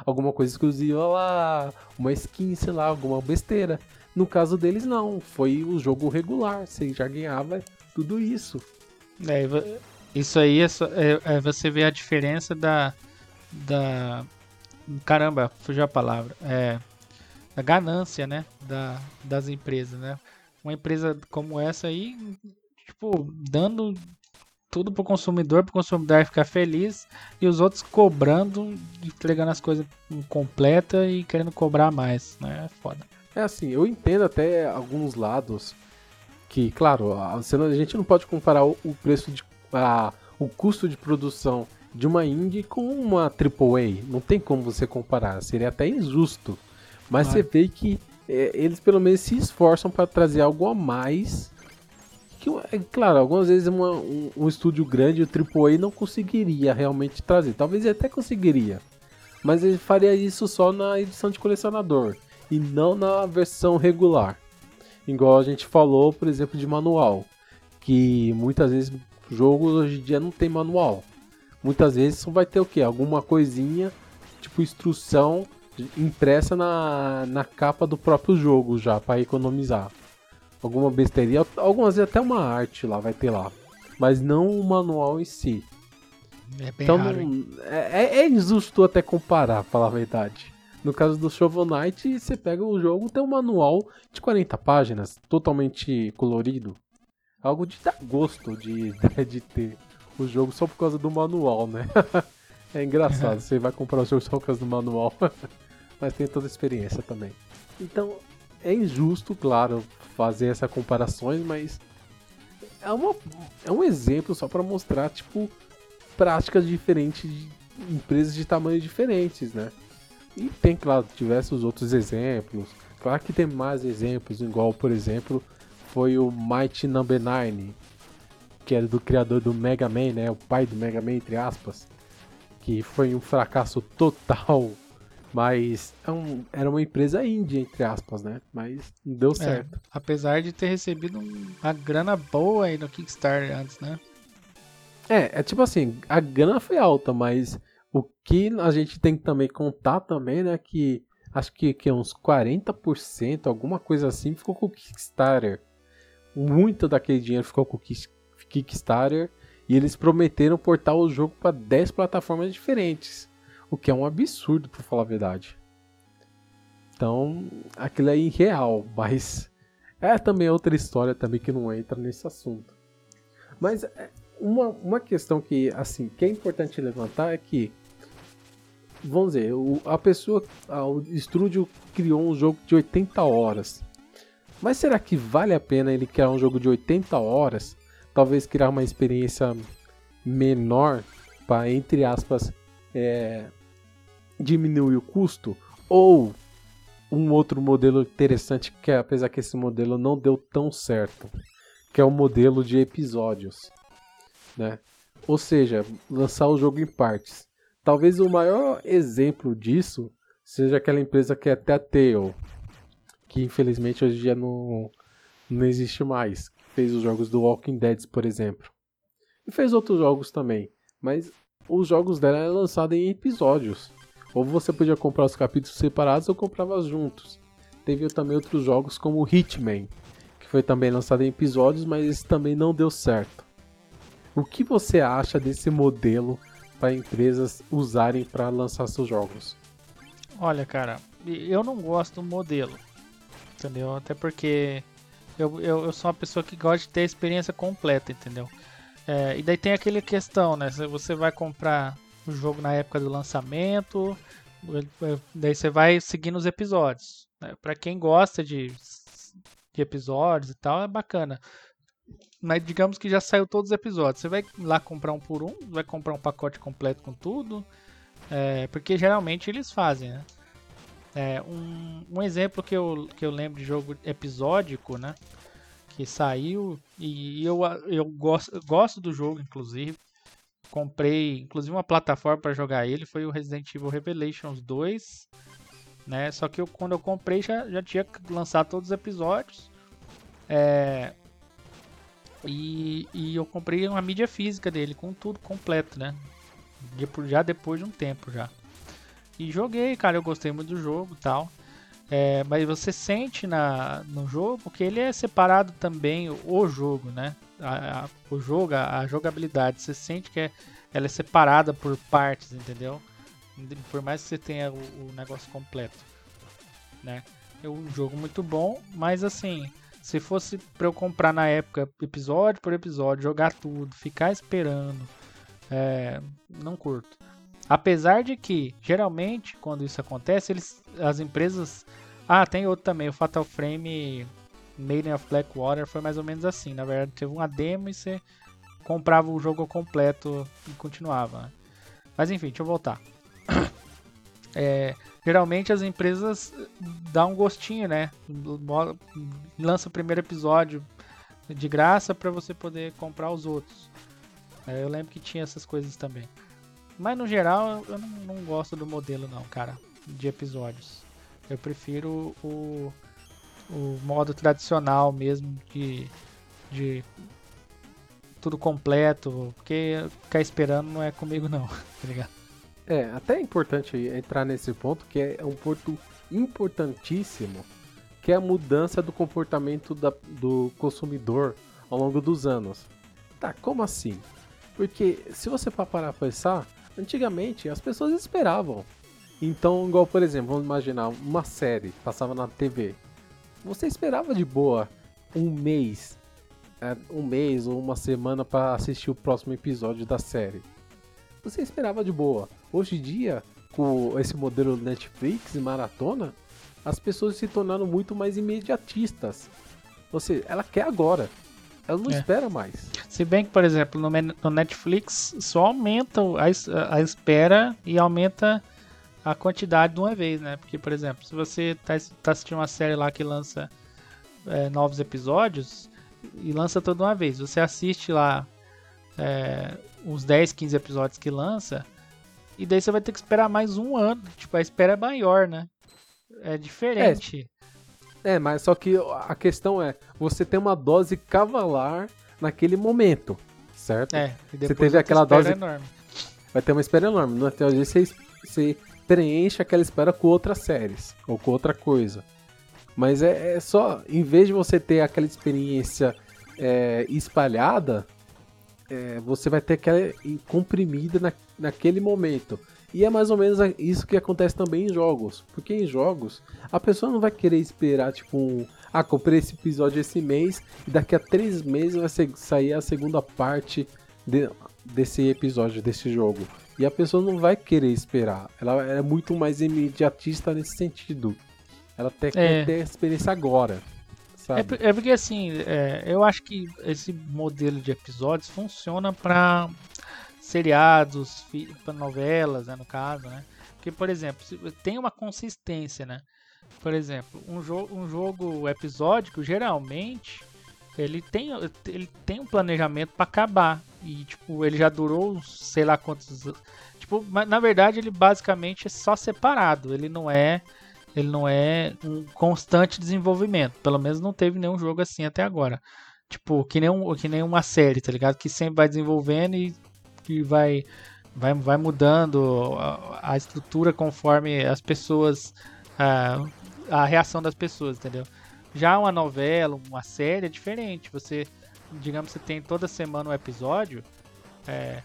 alguma coisa exclusiva lá, uma skin, sei lá, alguma besteira. No caso deles não, foi o jogo regular, você já ganhava tudo isso. É, isso aí é, só, é, é você vê a diferença da da caramba, fugiu a palavra, é da ganância, né, da, das empresas, né? Uma empresa como essa aí tipo, dando tudo pro consumidor, pro consumidor ficar feliz e os outros cobrando, entregando as coisas completa e querendo cobrar mais, né? É foda. É assim, eu entendo até alguns lados que, claro, a, gente não pode comparar o, o preço de a, o custo de produção de uma indie com uma AAA. Não tem como você comparar, seria até injusto. Mas você vê que é, eles pelo menos se esforçam para trazer algo a mais que, é claro, algumas vezes uma, um, um estúdio grande, o AAA, não conseguiria realmente trazer. Talvez ele até conseguiria. Mas ele faria isso só na edição de colecionador. E não na versão regular. Igual a gente falou, por exemplo, de manual. Que muitas vezes jogos hoje em dia não tem manual. Muitas vezes só vai ter o que? Alguma coisinha, tipo instrução impressa na, na capa do próprio jogo já, para economizar alguma besteirinha, algumas vezes até uma arte lá vai ter lá, mas não o manual em si. É bem então, raro, é, é, é, injusto até comparar, pra falar a verdade. No caso do Shovel Knight, você pega o jogo, tem um manual de 40 páginas, totalmente colorido. Algo de dar gosto de, de ter o jogo só por causa do manual, né? é engraçado, você vai comprar o jogo só por causa do manual, mas tem toda a experiência também. Então, é injusto, claro, fazer essas comparações, mas é, uma, é um exemplo só para mostrar, tipo, práticas diferentes de empresas de tamanhos diferentes, né? E tem, claro, diversos outros exemplos. Claro que tem mais exemplos, igual, por exemplo, foi o Mighty Number 9, que era do criador do Mega Man, né? O pai do Mega Man, entre aspas. Que foi um fracasso total mas é um, era uma empresa índia, entre aspas, né? Mas não deu é, certo. É, apesar de ter recebido uma grana boa aí no Kickstarter antes, né? É, é tipo assim, a grana foi alta, mas o que a gente tem que também contar também, né? Que acho que, que uns 40%, alguma coisa assim, ficou com o Kickstarter. Muito daquele dinheiro ficou com o Kickstarter. E eles prometeram portar o jogo para 10 plataformas diferentes. O que é um absurdo, por falar a verdade. Então, aquilo é irreal, mas é também outra história também que não entra nesse assunto. Mas é, uma, uma questão que, assim, que é importante levantar é que vamos dizer, o, a pessoa, a, o estúdio criou um jogo de 80 horas. Mas será que vale a pena ele criar um jogo de 80 horas? Talvez criar uma experiência menor para, entre aspas, é, diminuir o custo? Ou um outro modelo interessante, que apesar que esse modelo não deu tão certo, que é o modelo de episódios, né? Ou seja, lançar o jogo em partes. Talvez o maior exemplo disso seja aquela empresa que é Telltale, que infelizmente hoje em dia não, não existe mais. Fez os jogos do Walking Dead, por exemplo. E fez outros jogos também. Mas os jogos dela eram lançados em episódios. Ou você podia comprar os capítulos separados ou comprava juntos. Teve também outros jogos como Hitman, que foi também lançado em episódios, mas esse também não deu certo. O que você acha desse modelo para empresas usarem para lançar seus jogos? Olha, cara, eu não gosto do modelo, entendeu? Até porque eu, eu, eu sou uma pessoa que gosta de ter a experiência completa, entendeu? É, e daí tem aquela questão, né? Se você vai comprar o jogo na época do lançamento, é, daí você vai seguindo os episódios. Né? Para quem gosta de, de episódios e tal, é bacana mas digamos que já saiu todos os episódios. Você vai lá comprar um por um, vai comprar um pacote completo com tudo, é, porque geralmente eles fazem, né? É, um, um exemplo que eu, que eu lembro de jogo episódico, né? Que saiu e eu, eu gosto, gosto do jogo, inclusive. Comprei, inclusive, uma plataforma para jogar ele. Foi o Resident Evil Revelations 2. Né? Só que eu, quando eu comprei já, já tinha lançado todos os episódios. É, e, e eu comprei uma mídia física dele, com tudo completo, né? Já depois de um tempo já. E joguei, cara, eu gostei muito do jogo tal. É, mas você sente na, no jogo que ele é separado também, o jogo, né? A, a, o jogo, a, a, jogabilidade, você sente que é, ela é separada por partes, entendeu? Por mais que você tenha o, o negócio completo, né? É um jogo muito bom, mas assim, se fosse para eu comprar na época, episódio por episódio, jogar tudo, ficar esperando, é, não curto. Apesar de que, geralmente, quando isso acontece, eles, as empresas. Ah, tem outro também, o Fatal Frame Maiden of Blackwater foi mais ou menos assim. Na verdade, teve uma demo e você comprava o jogo completo e continuava. Né? Mas enfim, deixa eu voltar. É, geralmente as empresas dão um gostinho, né? Lança o primeiro episódio de graça para você poder comprar os outros. É, eu lembro que tinha essas coisas também. Mas no geral eu não, não, gosto do modelo não, cara, de episódios. Eu prefiro o, o modo tradicional mesmo de, de tudo completo, porque ficar esperando não é comigo não, tá ligado? É, até é importante entrar nesse ponto, que é um ponto importantíssimo, que é a mudança do comportamento da, do consumidor ao longo dos anos. Tá, como assim? Porque se você parar para pensar, antigamente as pessoas esperavam. Então, igual por exemplo, vamos imaginar uma série passava na TV. Você esperava de boa um mês, é, um mês ou uma semana para assistir o próximo episódio da série. Você esperava de boa. Hoje em dia, com esse modelo Netflix e maratona, as pessoas se tornaram muito mais imediatistas. Ou seja, ela quer agora. Ela não é. espera mais. Se bem que, por exemplo, no, Netflix só aumenta a, a, espera e aumenta a quantidade de uma vez, né? Porque, por exemplo, se você está tá assistindo uma série lá que lança é, novos episódios e lança toda uma vez, você assiste lá é, uns 10, 15 episódios que lança, e daí você vai ter que esperar mais um ano. Tipo, a espera é maior, né? É diferente. É, é mas só que a questão é, você tem uma dose cavalar naquele momento, certo? É, e depois você teve aquela dose enorme. Vai ter uma espera enorme. No teoria você, você preenche aquela espera com outras séries ou com outra coisa. Mas é, é só, em vez de você ter aquela experiência é, espalhada, é, você vai ter aquela comprimida na, naquele momento. E é mais ou menos isso que acontece também em jogos. Porque em jogos, a pessoa não vai querer esperar, tipo, um, ah, comprei esse episódio esse mês e daqui a três meses vai ser, sair a segunda parte de, desse episódio, desse jogo. E a pessoa não vai querer esperar. Ela é muito mais imediatista nesse sentido. Ela até é. quer ter a experiência agora. É, é, porque assim, é, eu acho que esse modelo de episódios funciona para seriados, para novelas, né, no caso, né? Porque, por exemplo, tem uma consistência, né? Por exemplo, um, jo um jogo episódico, geralmente, ele tem, ele tem um planejamento para acabar. E, tipo, ele já durou sei lá quantos. Tipo, mas na verdade ele basicamente é só separado. Ele não é. Ele não é um constante desenvolvimento. Pelo menos não teve nenhum jogo assim até agora. Tipo, que nem, um, que nem uma série, tá ligado? Que sempre vai desenvolvendo e, vai, vai, vai mudando a, a estrutura conforme as pessoas. A, a reação das pessoas, entendeu? Já uma novela, uma série é diferente. Você, digamos, você tem toda semana um episódio, é,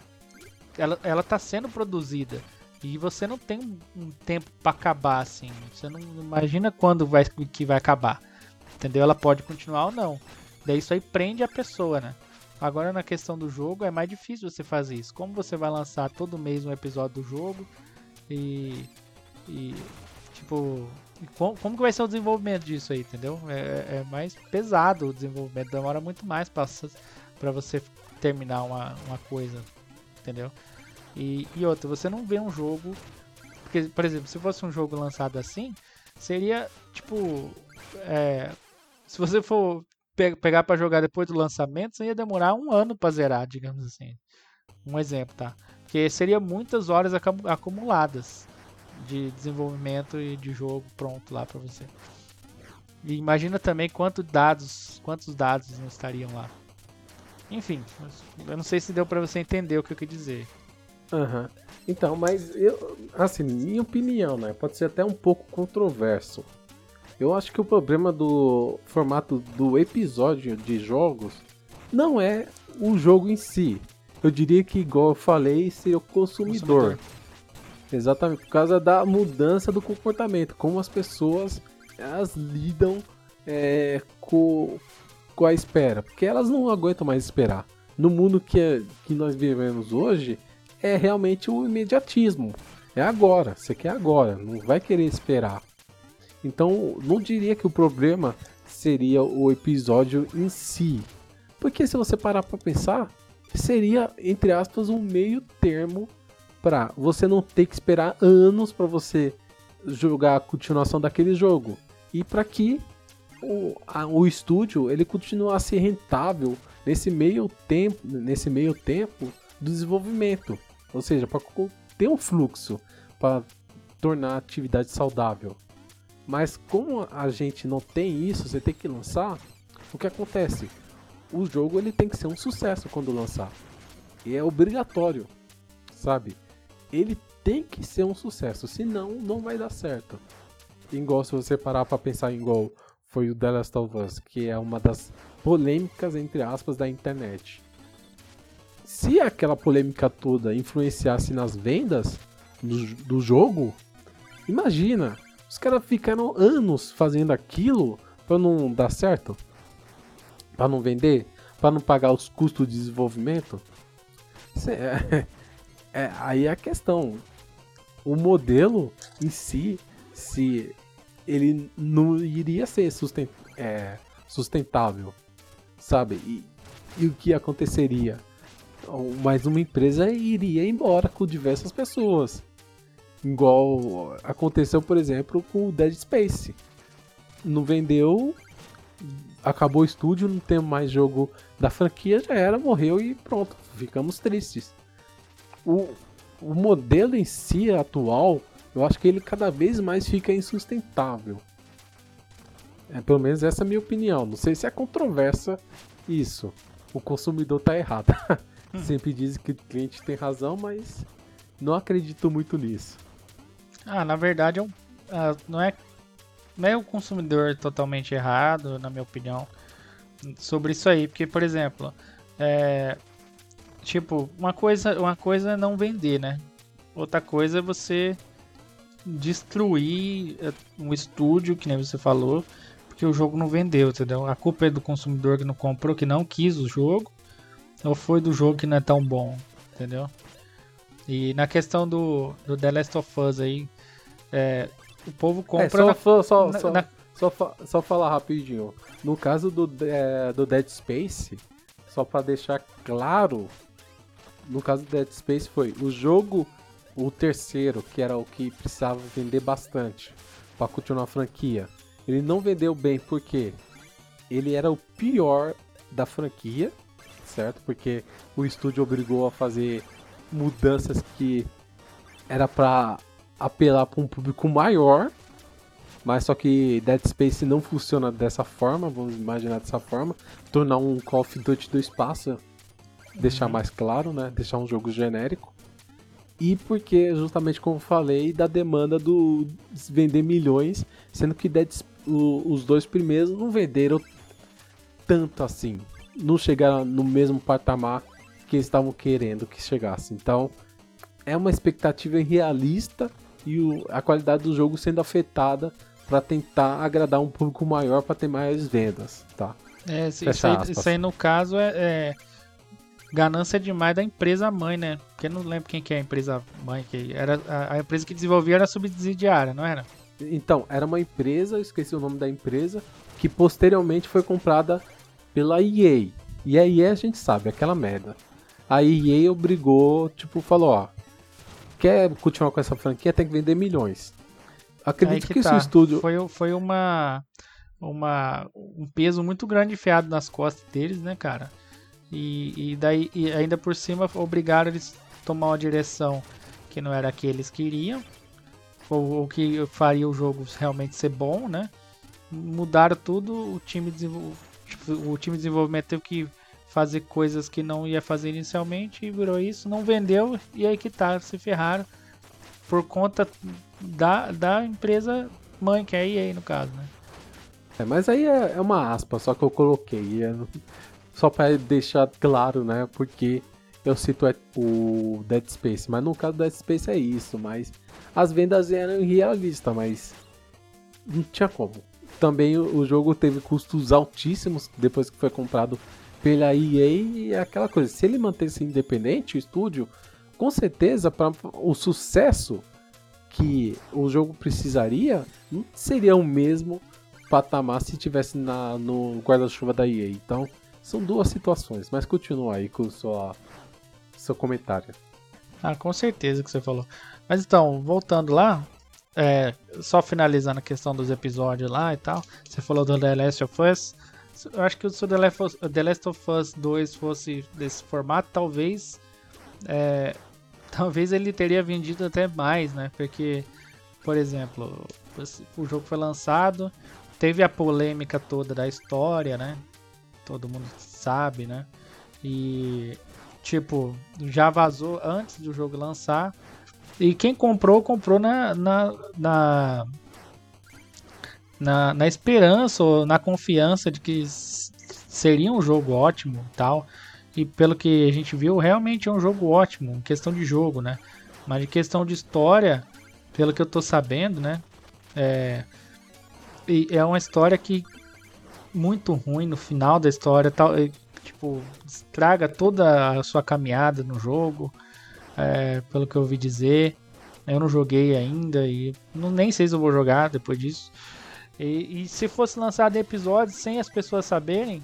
ela, ela tá sendo produzida. E você não tem um tempo para acabar assim. Você não imagina quando vai que vai acabar. Entendeu? Ela pode continuar ou não. Daí isso aí prende a pessoa, né? Agora na questão do jogo é mais difícil você fazer isso. Como você vai lançar todo mês um episódio do jogo e e tipo como, que vai ser o desenvolvimento disso aí, entendeu? É, é mais pesado o desenvolvimento, demora muito mais para você terminar uma, uma coisa, entendeu? E, e outra, você não vê um jogo. Porque, por exemplo, se fosse um jogo lançado assim, seria tipo. É, se você for pe pegar para jogar depois do lançamento, você ia demorar um ano para zerar, digamos assim. Um exemplo, tá? Porque seria muitas horas acumuladas de desenvolvimento e de jogo pronto lá para você. E imagina também quantos dados, quantos dados não estariam lá. Enfim, eu não sei se deu para você entender o que eu quis dizer. Uhum. Então, mas eu, assim, minha opinião, né? Pode ser até um pouco controverso. Eu acho que o problema do formato do episódio de jogos não é o jogo em si. Eu diria que, igual eu falei, seria o consumidor. consumidor. Exatamente, por causa da mudança do comportamento, como as pessoas elas lidam é, com, com a espera, porque elas não aguentam mais esperar. No mundo que, é, que nós vivemos hoje, é realmente o imediatismo. É agora, você quer agora, não vai querer esperar. Então, não diria que o problema seria o episódio em si. Porque se você parar para pensar, seria, entre aspas, um meio termo para você não ter que esperar anos para você jogar a continuação daquele jogo e para que o, a, o estúdio ele continuasse rentável nesse meio tempo nesse meio tempo do desenvolvimento ou seja para ter um fluxo para tornar a atividade saudável mas como a gente não tem isso você tem que lançar o que acontece o jogo ele tem que ser um sucesso quando lançar e é obrigatório sabe ele tem que ser um sucesso, senão não vai dar certo. Igual se você parar para pensar em igual foi o The Last of Us, que é uma das polêmicas entre aspas da internet. Se aquela polêmica toda influenciasse nas vendas do, do jogo, imagina, os caras ficaram anos fazendo aquilo para não dar certo, para não vender, para não pagar os custos de desenvolvimento. É, é, aí é a questão. O modelo em si, se ele não iria ser sustent, é, sustentável, sabe? E, e o que aconteceria? Mais uma empresa iria embora com diversas pessoas. Igual aconteceu, por exemplo, com o Dead Space. Não vendeu, acabou o estúdio, não tem mais jogo da franquia, já era, morreu e pronto, ficamos tristes o, o modelo em si atual, eu acho que ele cada vez mais fica insustentável. É, pelo menos essa é a minha opinião. Não sei se é controversa isso. O consumidor tá errado. Sempre dizem que o cliente tem razão, mas não acredito muito nisso. Ah, na verdade é um, uh, não é não é o consumidor totalmente errado, na minha opinião, sobre isso aí, porque por exemplo, é, Tipo, uma coisa, uma coisa é não vender, né? Outra coisa é você destruir é, um estúdio, que nem você falou, porque o jogo não vendeu, entendeu? A culpa é do consumidor que não comprou, que não quis o jogo. Ou foi do jogo que não é tão bom, entendeu? E na questão do, do The Last of Us aí, é, o povo compra. É, só, na, só, só, na, só, na... só, só, falar rapidinho. No caso do, é, do Dead Space, só para deixar claro, no caso do Dead Space foi o jogo, o terceiro, que era o que precisava vender bastante para continuar a franquia. Ele não vendeu bem porque ele era o pior da franquia, certo? Porque o estúdio obrigou a fazer mudanças que era para apelar para um público maior, mas só que Dead Space não funciona dessa forma, vamos imaginar dessa forma, tornar um Call of Duty do espaço, deixar uhum. mais claro, né? Deixar um jogo genérico. E porque, justamente como falei, da demanda do vender milhões, sendo que Dead, o, os dois primeiros não venderam tanto assim. Não chegaram no mesmo patamar que eles estavam querendo que chegasse. Então, é uma expectativa irrealista e o, a qualidade do jogo sendo afetada para tentar agradar um público maior para ter mais vendas, tá? É, isso, aí, isso aí, no caso é, é, ganância demais da empresa mãe, né? Porque eu não lembro quem que é a empresa mãe que era a, a empresa que desenvolvia era subsidiária, não era? Então, era uma empresa, eu esqueci o nome da empresa, que posteriormente foi comprada pela EA. E a EA a gente sabe, aquela merda. A EA obrigou, tipo, falou, ó, quer continuar com essa franquia, tem que vender milhões. Acredito que, que tá. esse estúdio... Foi, foi uma, uma, um peso muito grande enfiado nas costas deles, né, cara? E, e daí, e ainda por cima, obrigaram eles a tomar uma direção que não era a que eles queriam, ou, ou que faria o jogo realmente ser bom, né? Mudaram tudo, o time de, tipo, o time de desenvolvimento teve que fazer coisas que não ia fazer inicialmente e virou isso, não vendeu e aí que tá, se ferraram por conta da, da empresa mãe, que é a EA no caso, né? É, mas aí é, é uma aspa, só que eu coloquei, é, só para deixar claro, né, porque eu cito o Dead Space, mas no caso do Dead Space é isso, mas as vendas eram irrealistas, mas não tinha como. Também o jogo teve custos altíssimos depois que foi comprado pela EA e aquela coisa. Se ele mantesse independente o estúdio, com certeza para o sucesso que o jogo precisaria, não seria o mesmo patamar se tivesse na, no guarda-chuva da EA. Então, são duas situações, mas continua aí com seu, seu comentário. Ah, com certeza que você falou. Mas então, voltando lá, é, só finalizando a questão dos episódios lá e tal, você falou do The Last of Us. Eu acho que se o The Last of, Us 2 fosse desse formato, talvez. É, talvez ele teria vendido até mais, né? Porque, por exemplo, o jogo foi lançado, teve a polêmica toda da história, né? Todo mundo sabe, né? E, tipo, já vazou antes do jogo lançar. E quem comprou, comprou na, na, na na, na esperança ou na confiança de que seria um jogo ótimo tal. E pelo que a gente viu, realmente é um jogo ótimo, em questão de jogo, né? Mas em questão de história, pelo que eu tô sabendo, né? É, é uma história que muito ruim no final da história, tal, tipo, estraga toda a sua caminhada no jogo, é, pelo que eu ouvi dizer. Eu não joguei ainda e não, nem sei se eu vou jogar depois disso. E, e, se fosse lançado episódios sem as pessoas saberem,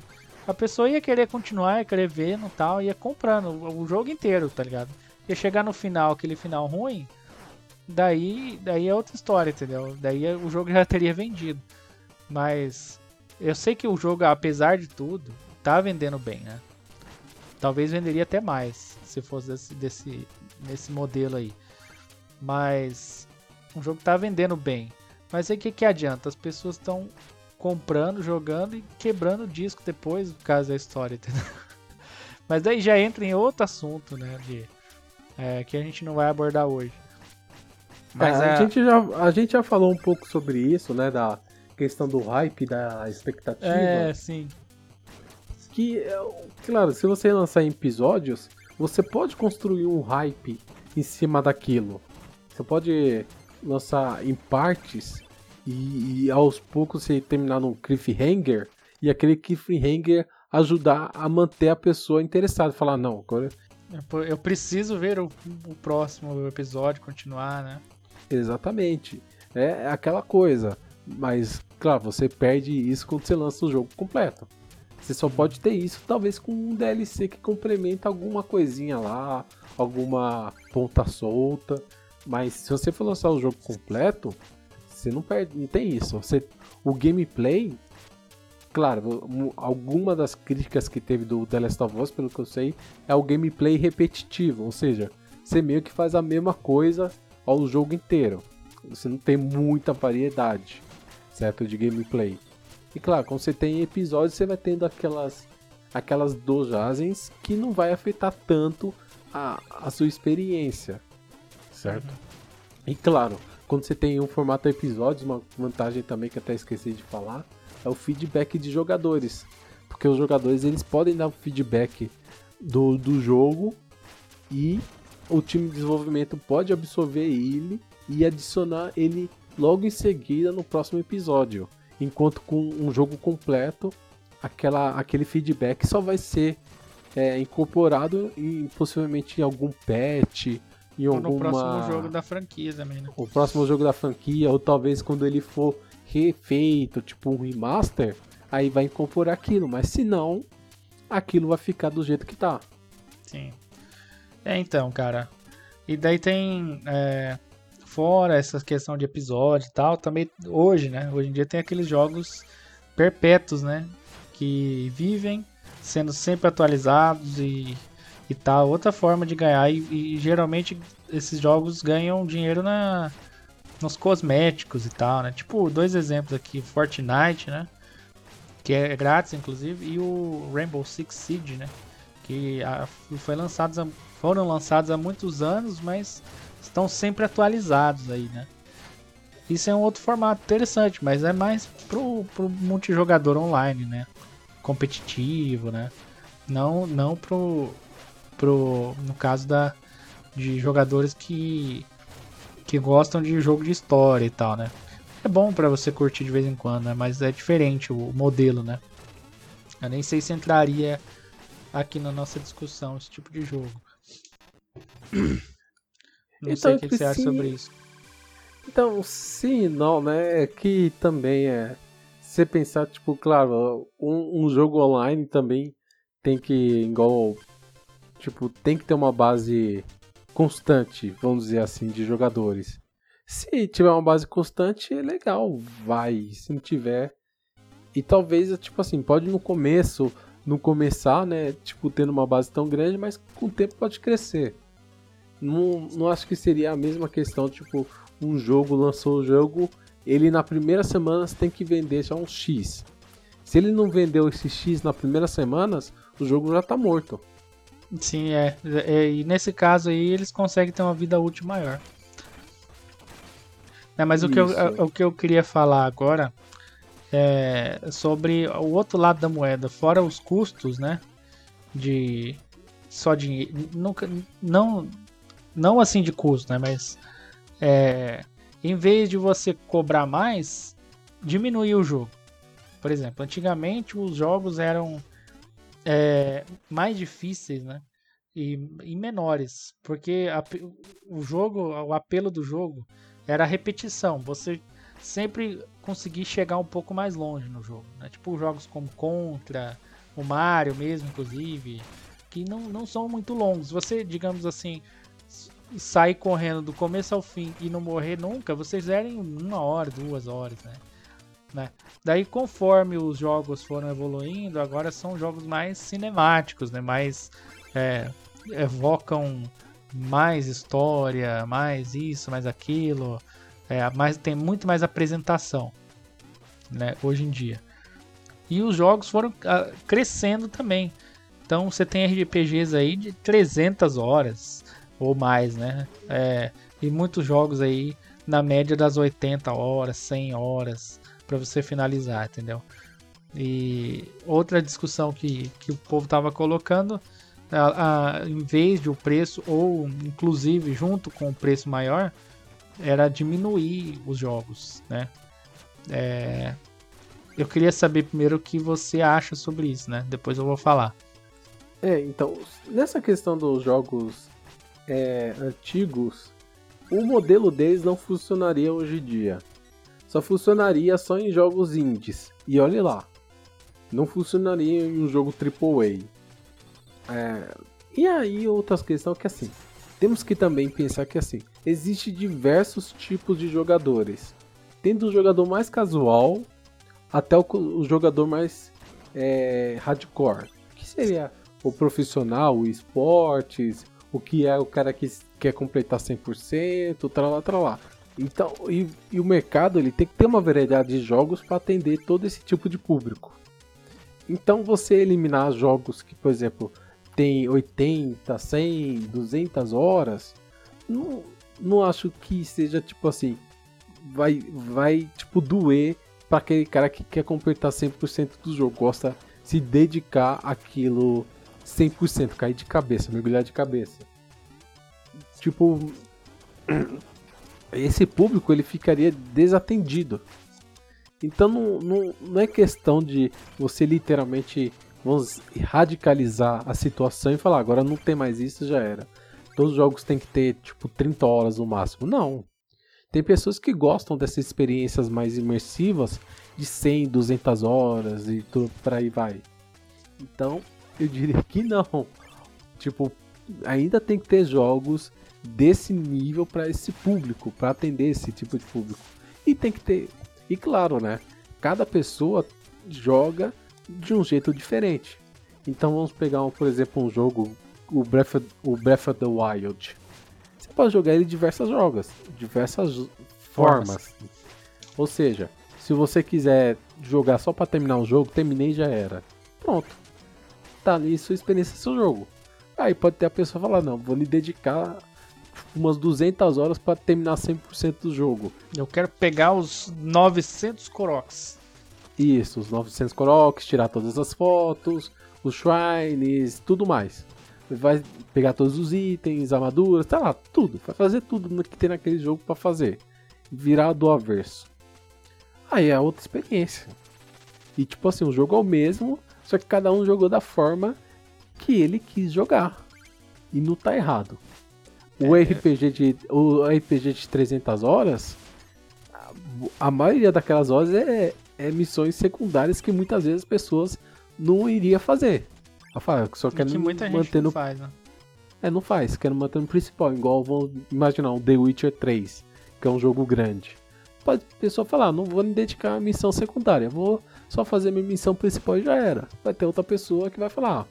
a pessoa ia querer continuar, ia querer ver no tal, ia comprando o, o jogo inteiro, tá ligado? Ia chegar no final, aquele final ruim, daí, daí é outra história, entendeu? Daí o jogo já teria vendido. Mas eu sei que o jogo, apesar de tudo, tá vendendo bem, né? Talvez venderia até mais se fosse desse, desse nesse modelo aí. Mas o jogo tá vendendo bem. Mas aí o que, que adianta? As pessoas estão comprando, jogando e quebrando o disco depois, por causa da história, entendeu? Mas daí já entra em outro assunto, né? De, é, que a gente não vai abordar hoje. Mas é, a, gente já, a gente já falou um pouco sobre isso, né? Da questão do hype, da expectativa. É, sim. Que, claro, se você lançar em episódios, você pode construir um hype em cima daquilo. Você pode lançar em partes e, e, aos poucos você terminar num cliffhanger e aquele cliffhanger ajudar a manter a pessoa interessada. Falar, não, agora. Eu preciso ver o, o próximo episódio, continuar, né? Exatamente. É aquela coisa. Mas, claro, você perde isso quando você lança o jogo completo. Você só pode ter isso, talvez, com um DLC que complementa alguma coisinha lá, alguma ponta solta. Mas se você for lançar o jogo completo, você não perde, não tem isso. Você, o gameplay, claro, alguma das críticas que teve do The Last of Us, pelo que eu sei, é o gameplay repetitivo, ou seja, você meio que faz a mesma coisa ao jogo inteiro. Você não tem muita variedade, certo, de gameplay. E claro, quando você tem episódios, você vai tendo aquelas aquelas dosagens que não vai afetar tanto a, a sua experiência, certo? Uhum. E claro, quando você tem um formato episódios, uma vantagem também que até esqueci de falar, é o feedback de jogadores. Porque os jogadores eles podem dar feedback do, do jogo e o time de desenvolvimento pode absorver ele e adicionar ele logo em seguida no próximo episódio. Enquanto com um jogo completo, aquela, aquele feedback só vai ser é, incorporado em possivelmente em algum patch. Em ou alguma... no próximo jogo da franquia também, né? O próximo jogo da franquia, ou talvez quando ele for refeito, tipo um remaster, aí vai incorporar aquilo. Mas se não, aquilo vai ficar do jeito que tá. Sim. É, então, cara. E daí tem. É, fora essa questão de episódio e tal, também hoje, né? Hoje em dia tem aqueles jogos perpétuos, né? Que vivem sendo sempre atualizados e, e tal. Outra forma de ganhar. E, e geralmente esses jogos ganham dinheiro na, nos cosméticos e tal, né? Tipo, dois exemplos aqui: Fortnite, né? Que é grátis, inclusive, e o Rainbow Six Siege, né? Que a, foi lançados a, foram lançados há muitos anos, mas estão sempre atualizados aí, né? Isso é um outro formato interessante, mas é mais pro, pro multijogador online, né? Competitivo, né? Não, não pro, pro. No caso da, de jogadores que, que gostam de jogo de história e tal, né? É bom para você curtir de vez em quando, né? Mas é diferente o modelo, né? Eu nem sei se entraria aqui na nossa discussão esse tipo de jogo. Não então, sei o que, que você acha sobre isso. Então, sim, não, né? É que também é. Você pensar, tipo, claro, um, um, jogo online também tem que, igual. Tipo, tem que ter uma base constante, vamos dizer assim, de jogadores. Se tiver uma base constante, é legal, vai. Se não tiver. E talvez, tipo assim, pode no começo, não começar, né? Tipo, tendo uma base tão grande, mas com o tempo pode crescer. Não, não acho que seria a mesma questão, tipo, um jogo lançou o jogo, ele na primeira semana tem que vender já um X. Se ele não vendeu esse X nas primeiras semanas, o jogo já tá morto. Sim, é. é e nesse caso aí eles conseguem ter uma vida útil maior. É, mas o que, eu, o que eu queria falar agora é sobre o outro lado da moeda, fora os custos, né? De só dinheiro. Nunca, não, não assim de custo, né? Mas é, em vez de você cobrar mais, diminuir o jogo. Por exemplo, antigamente os jogos eram é, mais difíceis, né? E, e menores, porque a, o jogo, o apelo do jogo era a repetição. Você sempre conseguir chegar um pouco mais longe no jogo, né? Tipo jogos como Contra, o Mario mesmo, inclusive, que não, não são muito longos. Você, digamos assim, sair correndo do começo ao fim e não morrer nunca, vocês em uma hora, duas horas, né? né? Daí, conforme os jogos foram evoluindo, agora são jogos mais cinemáticos, né? Mais é, evocam mais história, mais isso, mais aquilo, é, mais, tem muito mais apresentação, né? Hoje em dia. E os jogos foram uh, crescendo também. Então você tem RPGs aí de 300 horas, ou mais, né? É, e muitos jogos aí na média das 80 horas, 100 horas para você finalizar, entendeu? E outra discussão que, que o povo estava colocando, a, a, em vez de o preço, ou inclusive junto com o preço maior, era diminuir os jogos, né? É, eu queria saber primeiro o que você acha sobre isso, né? Depois eu vou falar. É, então, nessa questão dos jogos é, antigos, o modelo deles não funcionaria hoje em dia. Só funcionaria só em jogos indies. E olhe lá, não funcionaria em um jogo AAA. É, e aí outras questões que assim, temos que também pensar que assim, existe diversos tipos de jogadores. Tendo o jogador mais casual até o, o jogador mais é, hardcore. Que seria o profissional, o esportes, o que é o cara que quer completar 100%, tralá, tralá. Então, e, e o mercado ele tem que ter uma variedade de jogos para atender todo esse tipo de público. Então, você eliminar jogos que, por exemplo, tem 80, 100, 200 horas, não, não acho que seja tipo assim, vai, vai tipo doer para aquele cara que quer completar 100% do jogo, gosta se dedicar aquilo 100%, cair de cabeça, mergulhar de cabeça. Tipo, esse público ele ficaria desatendido. Então não, não, não é questão de você literalmente vamos radicalizar a situação e falar agora não tem mais isso, já era. Todos os jogos têm que ter tipo 30 horas no máximo. Não. Tem pessoas que gostam dessas experiências mais imersivas de 100, 200 horas e tudo por aí vai. Então, eu diria que não. Tipo, ainda tem que ter jogos desse nível para esse público, para atender esse tipo de público. E tem que ter. E claro, né? Cada pessoa joga de um jeito diferente. Então vamos pegar, um, por exemplo, um jogo, o Breath, of, o Breath of the Wild. Você pode jogar ele de diversas jogos, diversas formas. formas. Ou seja, se você quiser jogar só para terminar o jogo, terminei já era. Pronto tá ali sua experiência, seu jogo. Aí pode ter a pessoa falar, não, vou lhe dedicar umas 200 horas para terminar 100% do jogo. Eu quero pegar os 900 Koroks. Isso, os 900 Koroks, tirar todas as fotos, os shrines, tudo mais. Vai pegar todos os itens, armaduras, tá lá, tudo. Vai fazer tudo que tem naquele jogo para fazer. Virar do avesso. Aí é outra experiência. E tipo assim, o jogo é o mesmo, só que cada um jogou da forma que ele quis jogar. E não tá errado. O é. RPG de o RPG de 300 horas, a, maioria daquelas horas é, é missões secundárias que muitas vezes as pessoas não iria fazer. Rafael, só quer que muita manter gente no... faz, né? É, não faz, quer manter no principal, igual vou imaginar um The Witcher 3, que é um jogo grande. Pode a pessoa falar, não vou me dedicar à missão secundária, vou só fazer minha missão principal e já era. Vai ter outra pessoa que vai falar, ah,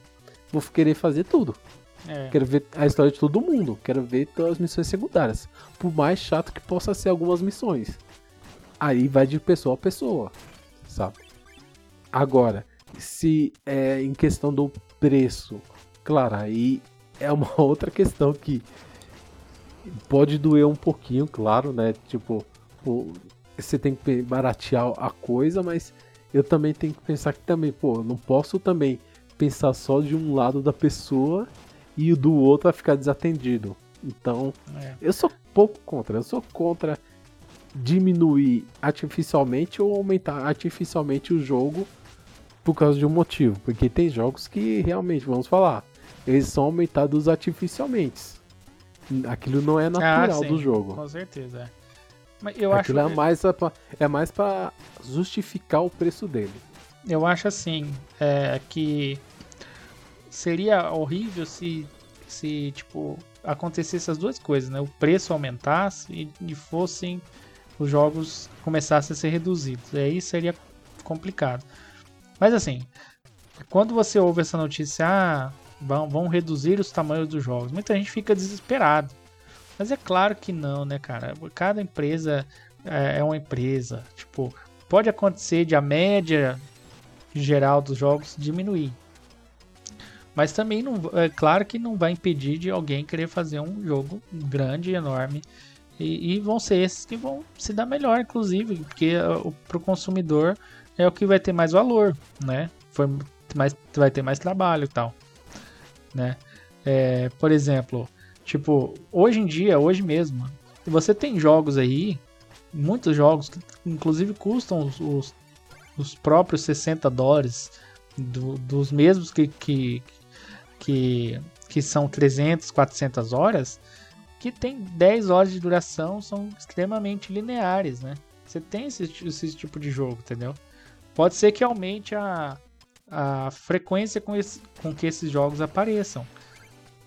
vou querer fazer tudo. É. Quero ver a história de todo mundo, quero ver todas as missões secundárias. Por mais chato que possa ser algumas missões. Aí vai de pessoa a pessoa, sabe? Agora, se é em questão do preço, claro, aí é uma outra questão que pode doer um pouquinho, claro, né? Tipo, você tem que baratear a coisa, mas eu também tenho que pensar que também, pô, não posso também pensar só de um lado da pessoa e o do outro vai ficar desatendido. Então, é. eu sou pouco contra. Eu sou contra diminuir artificialmente ou aumentar artificialmente o jogo por causa de um motivo. Porque tem jogos que realmente, vamos falar, eles são aumentados artificialmente. Aquilo não é natural ah, sim, do jogo. Com certeza. É. Mas eu Aquilo acho... é mais pra, é mais para justificar o preço dele. Eu acho assim, é, que seria horrível se, se tipo acontecesse as duas coisas, né? O preço aumentasse e, e fossem os jogos começassem a ser reduzidos. Aí seria complicado. Mas assim, quando você ouve essa notícia, ah, vão, vão reduzir os tamanhos dos jogos, muita gente fica desesperado. Mas é claro que não, né, cara? Cada empresa é, é uma empresa. Tipo, pode acontecer de a média geral dos jogos diminuir. Mas também não, é claro que não vai impedir de alguém querer fazer um jogo grande, enorme. E, e vão ser esses que vão se dar melhor, inclusive, porque para o consumidor é o que vai ter mais valor, né? Foi mais, vai ter mais trabalho e tal, né? É, por exemplo, Tipo, hoje em dia, hoje mesmo, você tem jogos aí, muitos jogos que inclusive custam os, os os próprios 60 dólares do, dos mesmos que, que, que, que são 300, 400 horas, que tem 10 horas de duração, são extremamente lineares, né? Você tem esse, esse tipo de jogo, entendeu? Pode ser que aumente a, a frequência com, esse, com que esses jogos apareçam.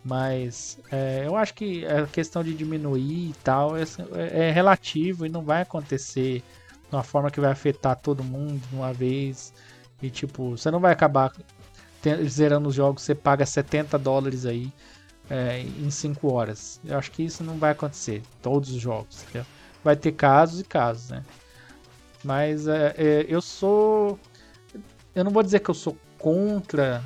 Mas é, eu acho que a questão de diminuir e tal é, é, relativo e não vai acontecer de uma forma que vai afetar todo mundo de uma vez. E tipo, você não vai acabar zerando os jogos, você paga 70 dólares aí é, em 5 horas. Eu acho que isso não vai acontecer. Todos os jogos. Entendeu? Vai ter casos e casos, né? Mas é, é, eu sou. Eu não vou dizer que eu sou contra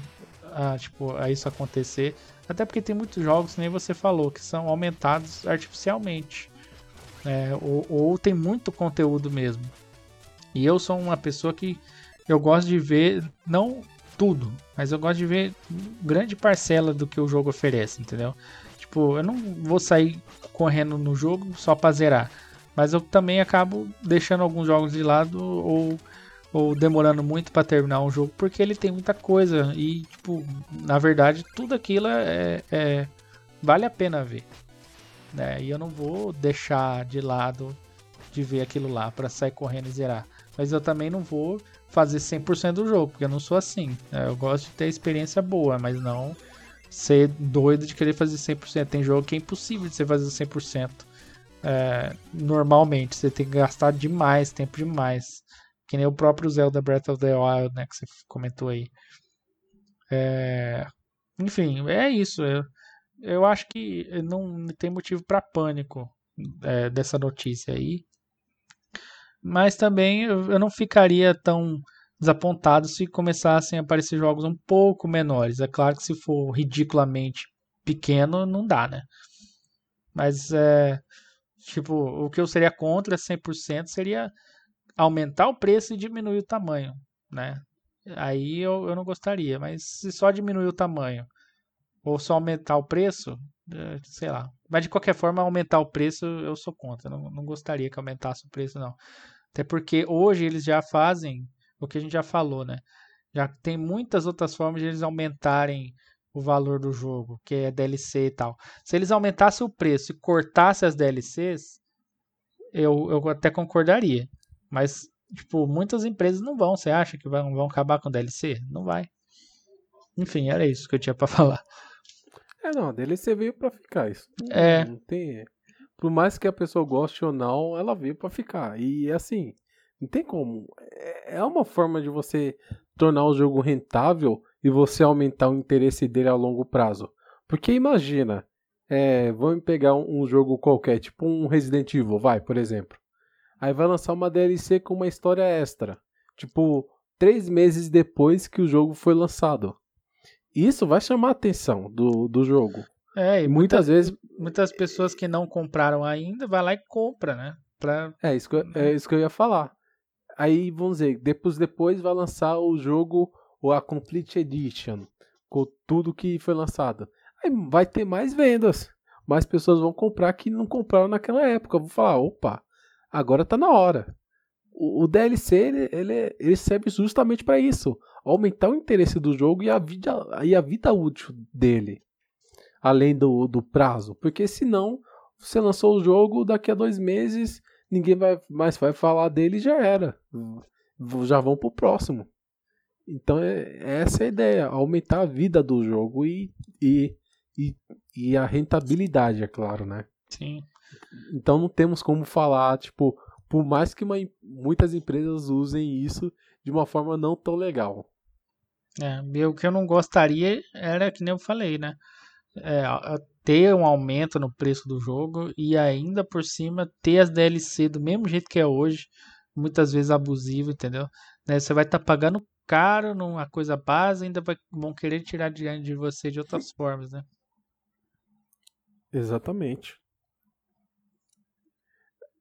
a, tipo, a isso acontecer. Até porque tem muitos jogos, nem você falou, que são aumentados artificialmente. É, ou, ou, tem muito conteúdo mesmo. E eu sou uma pessoa que eu gosto de ver, não tudo, mas eu gosto de ver grande parcela do que o jogo oferece, entendeu? Tipo, eu não vou sair correndo no jogo só pra zerar. Mas eu também acabo deixando alguns jogos de lado ou ou demorando muito para terminar um jogo, porque ele tem muita coisa e, tipo, na verdade, tudo aquilo é, é vale a pena ver. Né? E eu não vou deixar de lado de ver aquilo lá para sair correndo e zerar. Mas eu também não vou fazer 100% do jogo, porque eu não sou assim. Né? Eu gosto de ter experiência boa, mas não ser doido de querer fazer 100%. Tem jogo que é impossível de você fazer 100%. É, normalmente, você tem que gastar demais, tempo demais. Que nem o próprio Zelda Breath of the Wild, né? Que você comentou aí. É... Enfim, é isso. Eu, eu acho que não tem motivo para pânico é, dessa notícia aí. Mas também eu não ficaria tão desapontado se começassem a aparecer jogos um pouco menores. É claro que se for ridiculamente pequeno, não dá, né? Mas é. Tipo, o que eu seria contra 100% seria aumentar o preço e diminuir o tamanho, né? Aí eu, eu não gostaria, mas se só diminuir o tamanho ou só aumentar o preço, é, sei lá. Mas de qualquer forma, aumentar o preço eu sou contra. Não, não gostaria que aumentasse o preço, não. Até porque hoje eles já fazem o que a gente já falou, né? Já tem muitas outras formas de eles aumentarem o valor do jogo, que é DLC e tal. Se eles aumentassem o preço e cortassem as DLCs, eu, eu até concordaria. Mas, tipo, muitas empresas não vão. Você acha que vão, vão acabar com DLC? Não vai. Enfim, era isso que eu tinha para falar. É, não, a DLC veio para ficar. Isso é. Não tem. Por mais que a pessoa goste ou não, ela veio para ficar. E assim, não tem como. É, é uma forma de você tornar o jogo rentável e você aumentar o interesse dele a longo prazo. Porque imagina, é, vamos pegar um, um jogo qualquer, tipo um Resident Evil, vai, por exemplo. Aí vai lançar uma DLC com uma história extra. Tipo, três meses depois que o jogo foi lançado. Isso vai chamar a atenção do, do jogo. É, e muitas, muitas vezes. Muitas pessoas que não compraram ainda, vai lá e compra, né? Pra... É, isso que, eu, é isso que eu ia falar. Aí, vamos dizer, depois, depois vai lançar o jogo, ou a Complete Edition, com tudo que foi lançado. Aí vai ter mais vendas. Mais pessoas vão comprar que não compraram naquela época. Eu vou falar, opa, agora está na hora. O, o DLC ele, ele, ele, serve justamente para isso, aumentar o interesse do jogo e a vida, e a vida útil dele, além do, do prazo, porque senão você lançou o jogo daqui a dois meses ninguém vai mais vai falar dele já era, já vão pro próximo. Então é, é essa a ideia, aumentar a vida do jogo e, e, e, e a rentabilidade, é claro, né? Sim. Então não temos como falar, tipo, por mais que uma, muitas empresas usem isso de uma forma não tão legal. É, o que eu não gostaria era que nem eu falei, né? É, ter um aumento no preço do jogo e ainda por cima ter as DLC do mesmo jeito que é hoje, muitas vezes abusivo, entendeu? Né? Você vai estar tá pagando caro numa coisa base, ainda vai, vão querer tirar diante de você de outras formas, né? Exatamente.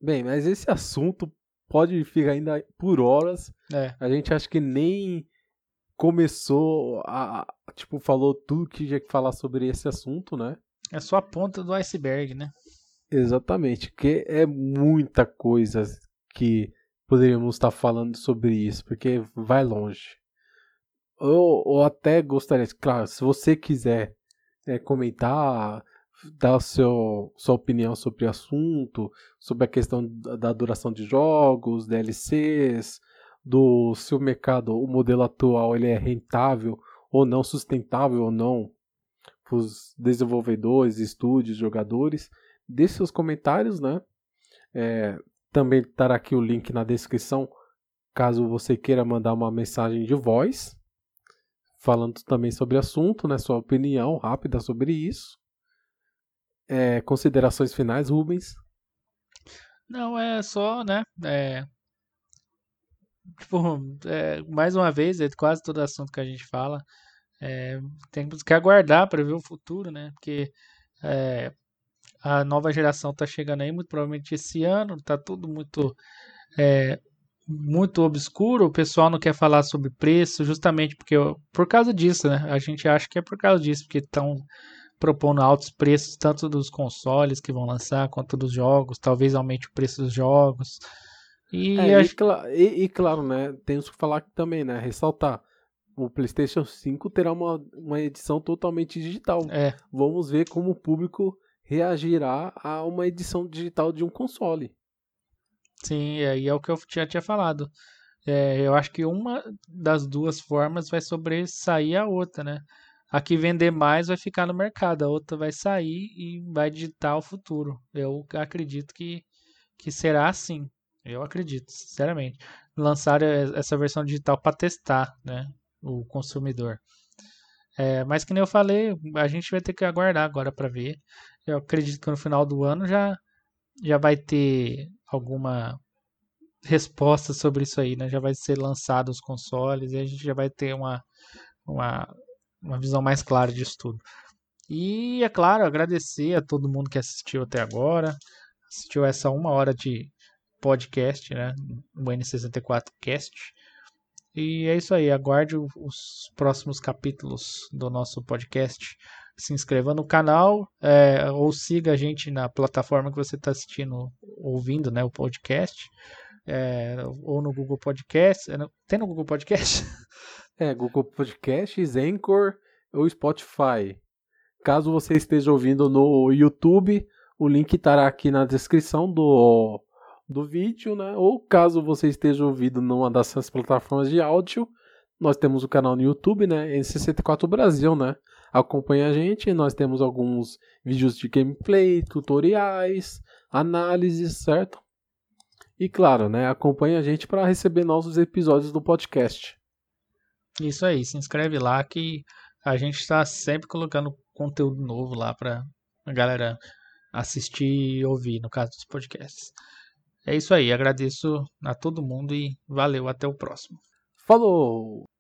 Bem, mas esse assunto pode ficar ainda por horas. É. A gente acha que nem começou a. Tipo, falou tudo que tinha que falar sobre esse assunto, né? É só a ponta do iceberg, né? Exatamente, que é muita coisa que poderíamos estar falando sobre isso, porque vai longe. Eu, eu até gostaria, claro, se você quiser é, comentar, dar seu, sua opinião sobre o assunto, sobre a questão da duração de jogos, DLCs, do se o mercado, o modelo atual, ele é rentável ou não, sustentável ou não para os desenvolvedores, estúdios, jogadores. Deixe seus comentários, né? É, também estará aqui o link na descrição, caso você queira mandar uma mensagem de voz, falando também sobre o assunto, né? Sua opinião rápida sobre isso. É, considerações finais, Rubens? Não, é só, né? É, tipo, é, mais uma vez, é quase todo assunto que a gente fala, é, temos que aguardar para ver o futuro, né? Porque é, a nova geração está chegando aí, muito provavelmente esse ano, está tudo muito é, muito obscuro, o pessoal não quer falar sobre preço, justamente porque por causa disso, né? A gente acha que é por causa disso, porque estão propondo altos preços tanto dos consoles que vão lançar quanto dos jogos, talvez aumente o preço dos jogos. E, é, acho... e, e, e, claro, né, temos que falar também, né, ressaltar, o PlayStation 5 terá uma, uma edição totalmente digital. É. Vamos ver como o público reagirá a uma edição digital de um console. Sim, é, e é o que eu já tinha falado. É, eu acho que uma das duas formas vai sobressair a outra, né? A que vender mais vai ficar no mercado, a outra vai sair e vai digitar o futuro. Eu acredito que, que será assim. Eu acredito, sinceramente. Lançar essa versão digital para testar, né? O consumidor. É, mas que nem eu falei, a gente vai ter que aguardar agora para ver. Eu acredito que no final do ano já, já vai ter alguma resposta sobre isso aí, né? Já vai ser lançado os consoles e a gente já vai ter uma, uma, uma visão mais clara disso tudo. E é claro, agradecer a todo mundo que assistiu até agora, assistiu essa uma hora de podcast, né? O N64 Cast. E é isso aí, aguarde os próximos capítulos do nosso podcast se inscreva no canal é, ou siga a gente na plataforma que você está assistindo, ouvindo né, o podcast. É, ou no Google Podcast. É, tem no Google Podcast? É, Google Podcasts, Anchor ou Spotify. Caso você esteja ouvindo no YouTube, o link estará aqui na descrição do, do vídeo, né? Ou caso você esteja ouvindo numa dessas plataformas de áudio, nós temos o canal no YouTube, né? N64 Brasil, né? Acompanhe a gente, nós temos alguns vídeos de gameplay, tutoriais, análises, certo? E claro, né, acompanhe a gente para receber novos episódios do podcast. Isso aí, se inscreve lá que a gente está sempre colocando conteúdo novo lá para a galera assistir e ouvir, no caso dos podcasts. É isso aí, agradeço a todo mundo e valeu, até o próximo. Falou!